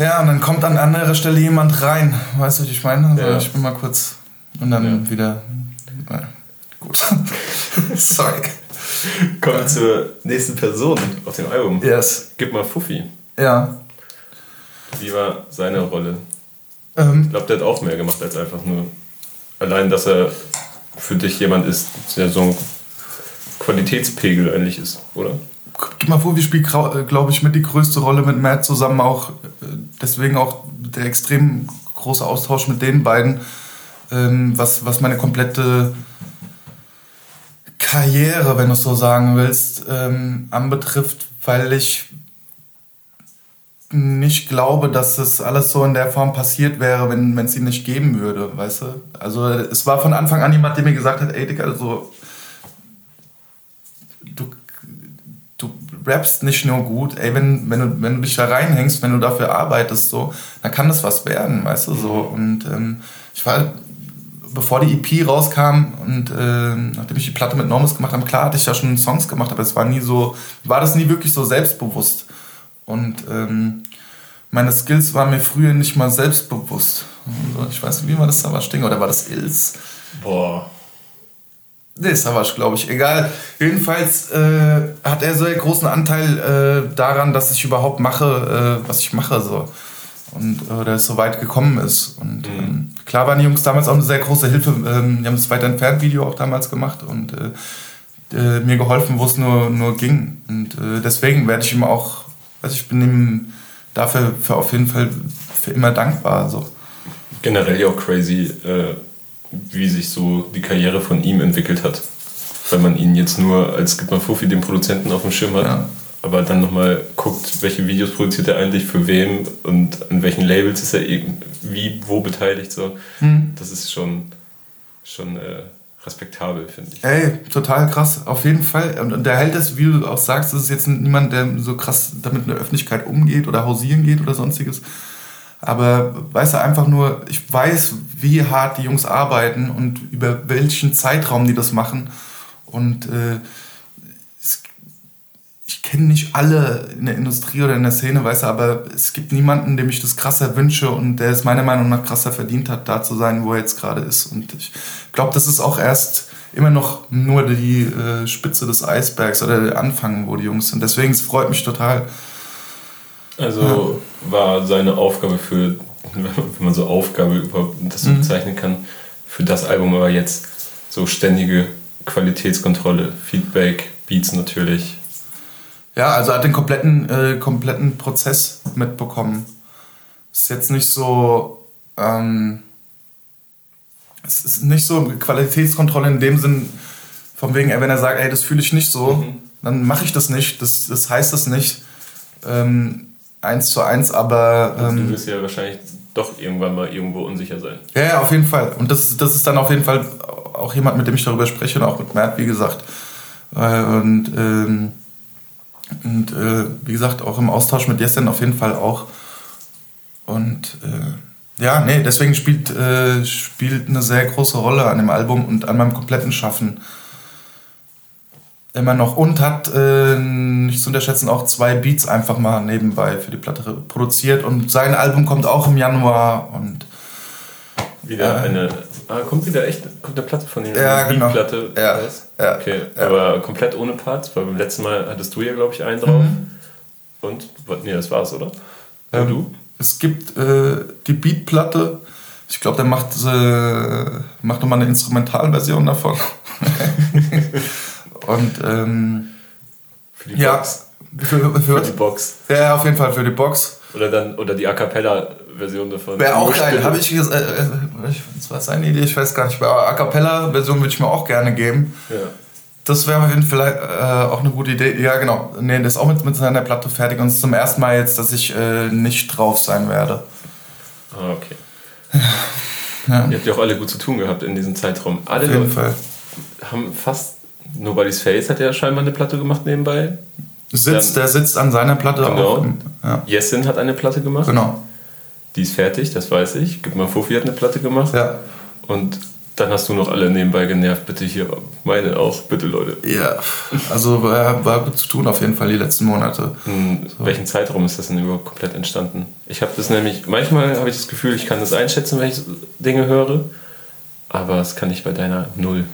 Ja, und dann kommt an anderer Stelle jemand rein. Weißt du, was ich meine? Also ja. Ich bin mal kurz. Und dann ja. wieder. Ja, gut. Sorry. Kommen wir zur nächsten Person auf dem Album. Yes. Gib mal Fuffi. Ja. Wie war seine Rolle? Ähm, ich glaube, der hat auch mehr gemacht als einfach nur. Allein, dass er für dich jemand ist, der so ein Qualitätspegel eigentlich ist, oder? Gib mal Fuffi spielt, äh, glaube ich, mit die größte Rolle mit Matt zusammen auch. Deswegen auch der extrem große Austausch mit den beiden, ähm, was, was meine komplette Karriere, wenn du es so sagen willst, ähm, anbetrifft, weil ich nicht glaube, dass das alles so in der Form passiert wäre, wenn es ihn nicht geben würde, weißt du? Also es war von Anfang an jemand, der mir gesagt hat, ey Digga, also du, du rappst nicht nur gut, ey, wenn, wenn, du, wenn du dich da reinhängst, wenn du dafür arbeitest, so, dann kann das was werden, weißt du, so. Und ähm, ich war bevor die EP rauskam und äh, nachdem ich die Platte mit Normus gemacht habe, klar hatte ich ja schon Songs gemacht, aber es war nie so, war das nie wirklich so selbstbewusst. Und ähm, meine Skills waren mir früher nicht mal selbstbewusst. Also ich weiß nicht, wie war das Savage Ding oder war das Ills? Boah. Nee, Savage, glaube ich. Egal. Jedenfalls äh, hat er so einen großen Anteil äh, daran, dass ich überhaupt mache, äh, was ich mache. So und äh, der so weit gekommen ist. Und mhm. ähm, klar waren die Jungs damals auch eine sehr große Hilfe. Ähm, die haben das weiter entfernt Video auch damals gemacht und äh, äh, mir geholfen, wo es nur, nur ging. Und deswegen werde ich ihm auch, also ich bin ihm dafür für auf jeden Fall für immer dankbar. So. Generell ja auch crazy, äh, wie sich so die Karriere von ihm entwickelt hat. Wenn man ihn jetzt nur als Gitmar Fufi, den Produzenten, auf dem Schirm hat. Ja aber dann nochmal guckt, welche Videos produziert er eigentlich, für wem und an welchen Labels ist er eben, wie, wo beteiligt, so. Mhm. Das ist schon, schon äh, respektabel, finde ich. Ey, total krass, auf jeden Fall. Und, und der hält das, wie du auch sagst, das ist jetzt niemand, der so krass damit in der Öffentlichkeit umgeht oder hausieren geht oder sonstiges. Aber weißt du, einfach nur, ich weiß, wie hart die Jungs arbeiten und über welchen Zeitraum die das machen. Und äh, ich kenne nicht alle in der Industrie oder in der Szene, weißt du, aber es gibt niemanden, dem ich das krasser wünsche und der es meiner Meinung nach krasser verdient hat, da zu sein, wo er jetzt gerade ist. Und ich glaube, das ist auch erst immer noch nur die äh, Spitze des Eisbergs oder der Anfang, wo die Jungs sind. Deswegen, es freut mich total. Also ja. war seine Aufgabe für, wenn man so Aufgabe überhaupt das so mhm. bezeichnen kann, für das Album aber jetzt so ständige Qualitätskontrolle, Feedback, Beats natürlich, ja, also er hat den kompletten, äh, kompletten Prozess mitbekommen. Ist jetzt nicht so. Ähm, es ist nicht so Qualitätskontrolle in dem Sinn, von wegen, ey, wenn er sagt, ey, das fühle ich nicht so, mhm. dann mache ich das nicht. Das, das heißt das nicht. Ähm, eins zu eins, aber. Ähm, du wirst ja wahrscheinlich doch irgendwann mal irgendwo unsicher sein. Ja, ja, auf jeden Fall. Und das, das ist dann auf jeden Fall auch jemand, mit dem ich darüber spreche und auch mit Matt, wie gesagt. Und ähm, und äh, wie gesagt, auch im Austausch mit Jessen auf jeden Fall auch. Und äh, ja, nee, deswegen spielt, äh, spielt eine sehr große Rolle an dem Album und an meinem kompletten Schaffen. Immer noch und hat äh, nicht zu unterschätzen auch zwei Beats einfach mal nebenbei für die Platte produziert und sein Album kommt auch im Januar und wieder äh, eine Ah, kommt wieder echt, kommt eine Platte von Ihnen? Ja, genau. Platte, ja, ja, okay, ja. aber komplett ohne Parts, weil beim letzten Mal hattest du ja, glaube ich, einen drauf. Mhm. Und, nee, das war's, oder? Ähm, du? Es gibt äh, die Beat-Platte. Ich glaube, der macht, äh, macht nochmal eine Instrumentalversion davon. Und, ähm, Für die Box? Ja, für, für, für die Box. Ja, auf jeden Fall für die Box. Oder dann, oder die A Cappella Version davon. Wäre auch geil. Habe ich, äh, äh, das war seine Idee, ich weiß gar nicht. Aber A Cappella Version würde ich mir auch gerne geben. Ja. Das wäre vielleicht äh, auch eine gute Idee. Ja, genau. Nee, der ist auch mit, mit seiner Platte fertig und es ist zum ersten Mal jetzt, dass ich äh, nicht drauf sein werde. Ah, okay. Ja. Ihr habt ja auch alle gut zu tun gehabt in diesem Zeitraum. Alle Auf jeden Fall. haben fast Nobody's Face hat ja scheinbar eine Platte gemacht nebenbei. Sitzt, der sitzt an seiner Platte Genau. auch. Ja. Jessin hat eine Platte gemacht. Genau. Die ist fertig, das weiß ich. Gib mal Fuffi hat eine Platte gemacht. Ja. Und dann hast du noch alle nebenbei genervt. Bitte hier, meine auch, bitte Leute. Ja, also war, war gut zu tun auf jeden Fall die letzten Monate. In welchem Zeitraum ist das denn überhaupt komplett entstanden? Ich habe das nämlich, manchmal habe ich das Gefühl, ich kann das einschätzen, wenn ich so Dinge höre, aber das kann ich bei deiner null.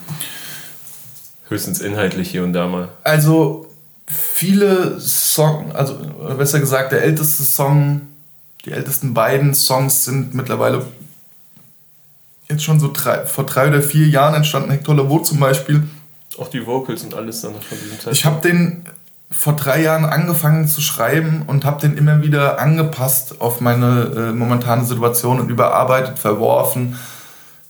Höchstens inhaltlich hier und da mal. Also viele Songs, also besser gesagt, der älteste Song, die ältesten beiden Songs sind mittlerweile jetzt schon so drei, vor drei oder vier Jahren entstanden. Hector Lavoe zum Beispiel. Auch die Vocals und alles dann noch von diesem Zeitpunkt. Ich habe den vor drei Jahren angefangen zu schreiben und habe den immer wieder angepasst auf meine äh, momentane Situation und überarbeitet, verworfen,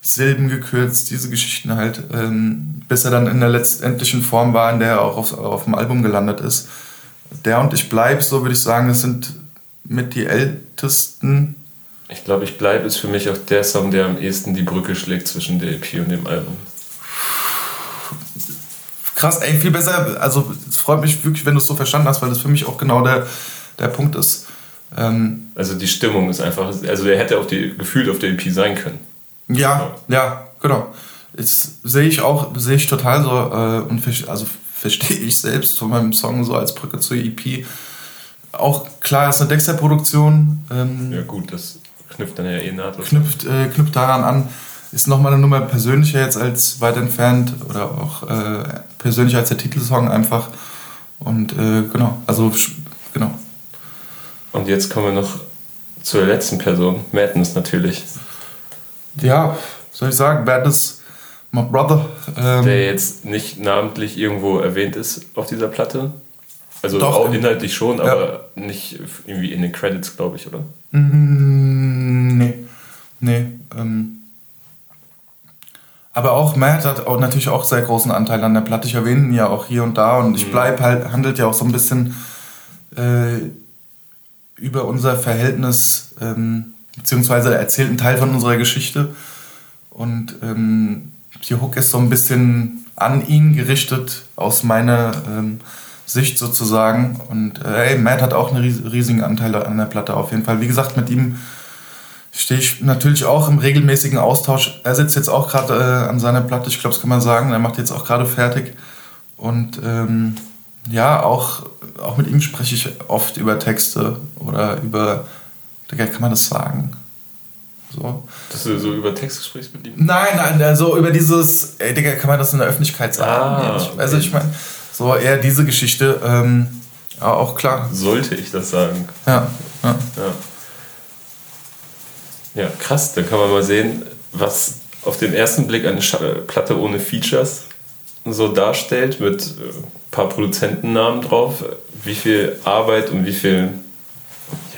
Silben gekürzt, diese Geschichten halt, ähm, bis er dann in der letztendlichen Form war, in der er auch auf, auf dem Album gelandet ist. Der und ich bleib, so würde ich sagen, das sind mit die ältesten. Ich glaube, ich bleibe ist für mich auch der Song, der am ehesten die Brücke schlägt zwischen der EP und dem Album. Krass, ey, viel besser. Also es freut mich wirklich, wenn du es so verstanden hast, weil das für mich auch genau der, der Punkt ist. Ähm, Also die Stimmung ist einfach, also der hätte auch die, gefühlt auf der EP sein können. Ja, ja, genau. Das sehe ich auch, sehe ich total so äh, und also verstehe ich selbst von meinem Song so als Brücke zur EP. Auch klar, es ist eine Dexter-Produktion, ähm, Ja gut, das knüpft dann ja eh nahtlos. knüpft, äh, knüpft daran an, ist nochmal eine Nummer persönlicher jetzt als weit entfernt oder auch äh, persönlicher als der Titelsong einfach. Und äh, genau, also genau. Und jetzt kommen wir noch zur letzten Person, Madness natürlich, Ja, soll ich sagen, Bad is my brother. Ähm, der jetzt nicht namentlich irgendwo erwähnt ist auf dieser Platte. Also Doch, auch inhaltlich schon, aber nicht irgendwie in den Credits, glaube ich, oder? Mm, nee. Nee. Ähm. Aber auch Matt hat auch natürlich auch sehr großen Anteil an der Platte. Ich erwähne ihn ja auch hier und da und ich bleib halt, handelt ja auch so ein bisschen äh, über unser Verhältnis, ähm, beziehungsweise er erzählt einen Teil von unserer Geschichte. Und ähm, die Hook ist so ein bisschen an ihn gerichtet, aus meiner ähm, Sicht sozusagen. Und äh, hey, Matt hat auch einen ries riesigen Anteil an der Platte auf jeden Fall. Wie gesagt, mit ihm stehe ich natürlich auch im regelmäßigen Austausch. Er sitzt jetzt auch gerade äh, an seiner Platte, ich glaube, das kann man sagen. Er macht jetzt auch gerade fertig. Und ähm, ja, auch, auch mit ihm spreche ich oft über Texte oder über, Digga, kann man das sagen? So. Dass du so über Text sprichst mit ihm? Nein, nein, also über dieses, ey Digga, kann man das in der Öffentlichkeit sagen? Ah, Ich- Also ich meine, so eher diese Geschichte, ähm, aber auch klar. Sollte ich das sagen? Ja, ja. Ja. Ja, krass, dann kann man mal sehen, was auf den ersten Blick eine äh, Platte ohne Features so darstellt, mit äh, ein paar Produzentennamen drauf, wie viel Arbeit und wie viel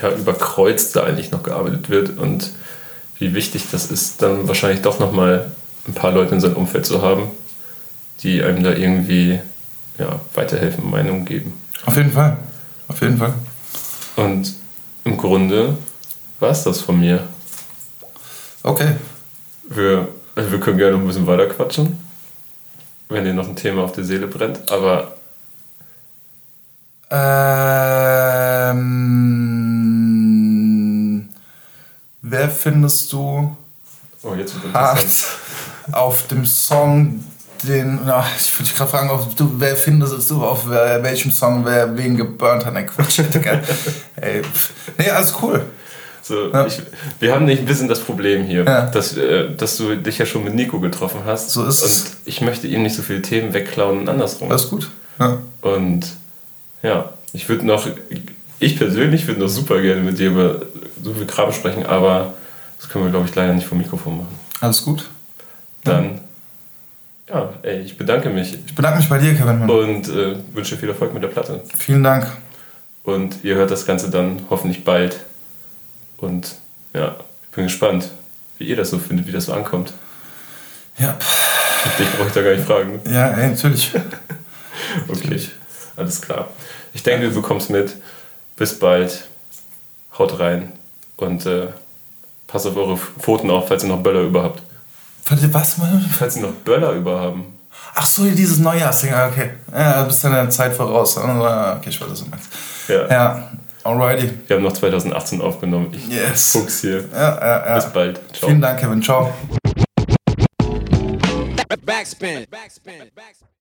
ja, überkreuzt da eigentlich noch gearbeitet wird und wie wichtig das ist, dann wahrscheinlich doch nochmal ein paar Leute in seinem Umfeld zu haben, die einem da irgendwie ja, weiterhelfen, Meinung geben. Auf jeden Fall. Auf jeden Fall. Und im Grunde war es das von mir. Okay. Wir, also wir können gerne noch ein bisschen weiter quatschen, wenn dir noch ein Thema auf der Seele brennt. Aber Ähm, wer findest du oh, hart auf dem Song, den. Na, ich würde dich gerade fragen, ob du, wer findest du auf welchem Song wer wen geburnt hat? Nein, Quatsch, Digga. Ey, pff. nee, alles cool. So, Ja. ich, wir haben nicht ein bisschen das Problem hier, Ja. dass, äh, dass du dich ja schon mit Nico getroffen hast. So ist und es. ich möchte ihm nicht so viele Themen wegklauen und andersrum. Alles gut. Ja. Und ja, ich würde noch, ich persönlich würde noch super gerne mit dir über so viel Kram sprechen, aber das können wir, glaube ich, leider nicht vom Mikrofon machen. Alles gut. Dann, ja, ey, ich bedanke mich Ich bedanke mich bei dir, Kevin. Und äh, wünsche viel Erfolg mit der Platte. Vielen Dank. Und ihr hört das Ganze dann hoffentlich bald. Und ja, ich bin gespannt, wie ihr das so findet, wie das so ankommt. Ja. Dich brauche ich da gar nicht fragen. ja ey, natürlich. Okay, alles klar. Ich denke, du bekommst mit. Bis bald. Haut rein. Und äh, passt auf eure Pfoten auf, falls ihr noch Böller über habt. Warte, was, Mann? Falls ihr noch Böller über haben. Ach so, dieses Neujahrsding, ah, okay. Ja, bist dann in der Zeit voraus. Ah, Okay, ich weiß, was du meinst. Ja. Ja, alrighty. Wir haben noch 2018 aufgenommen. Ich Yes. Fuchs hier. Ja, ja, ja. Bis bald. Ciao. Vielen Dank, Kevin. Ciao. Backspin. Backspin. Backspin.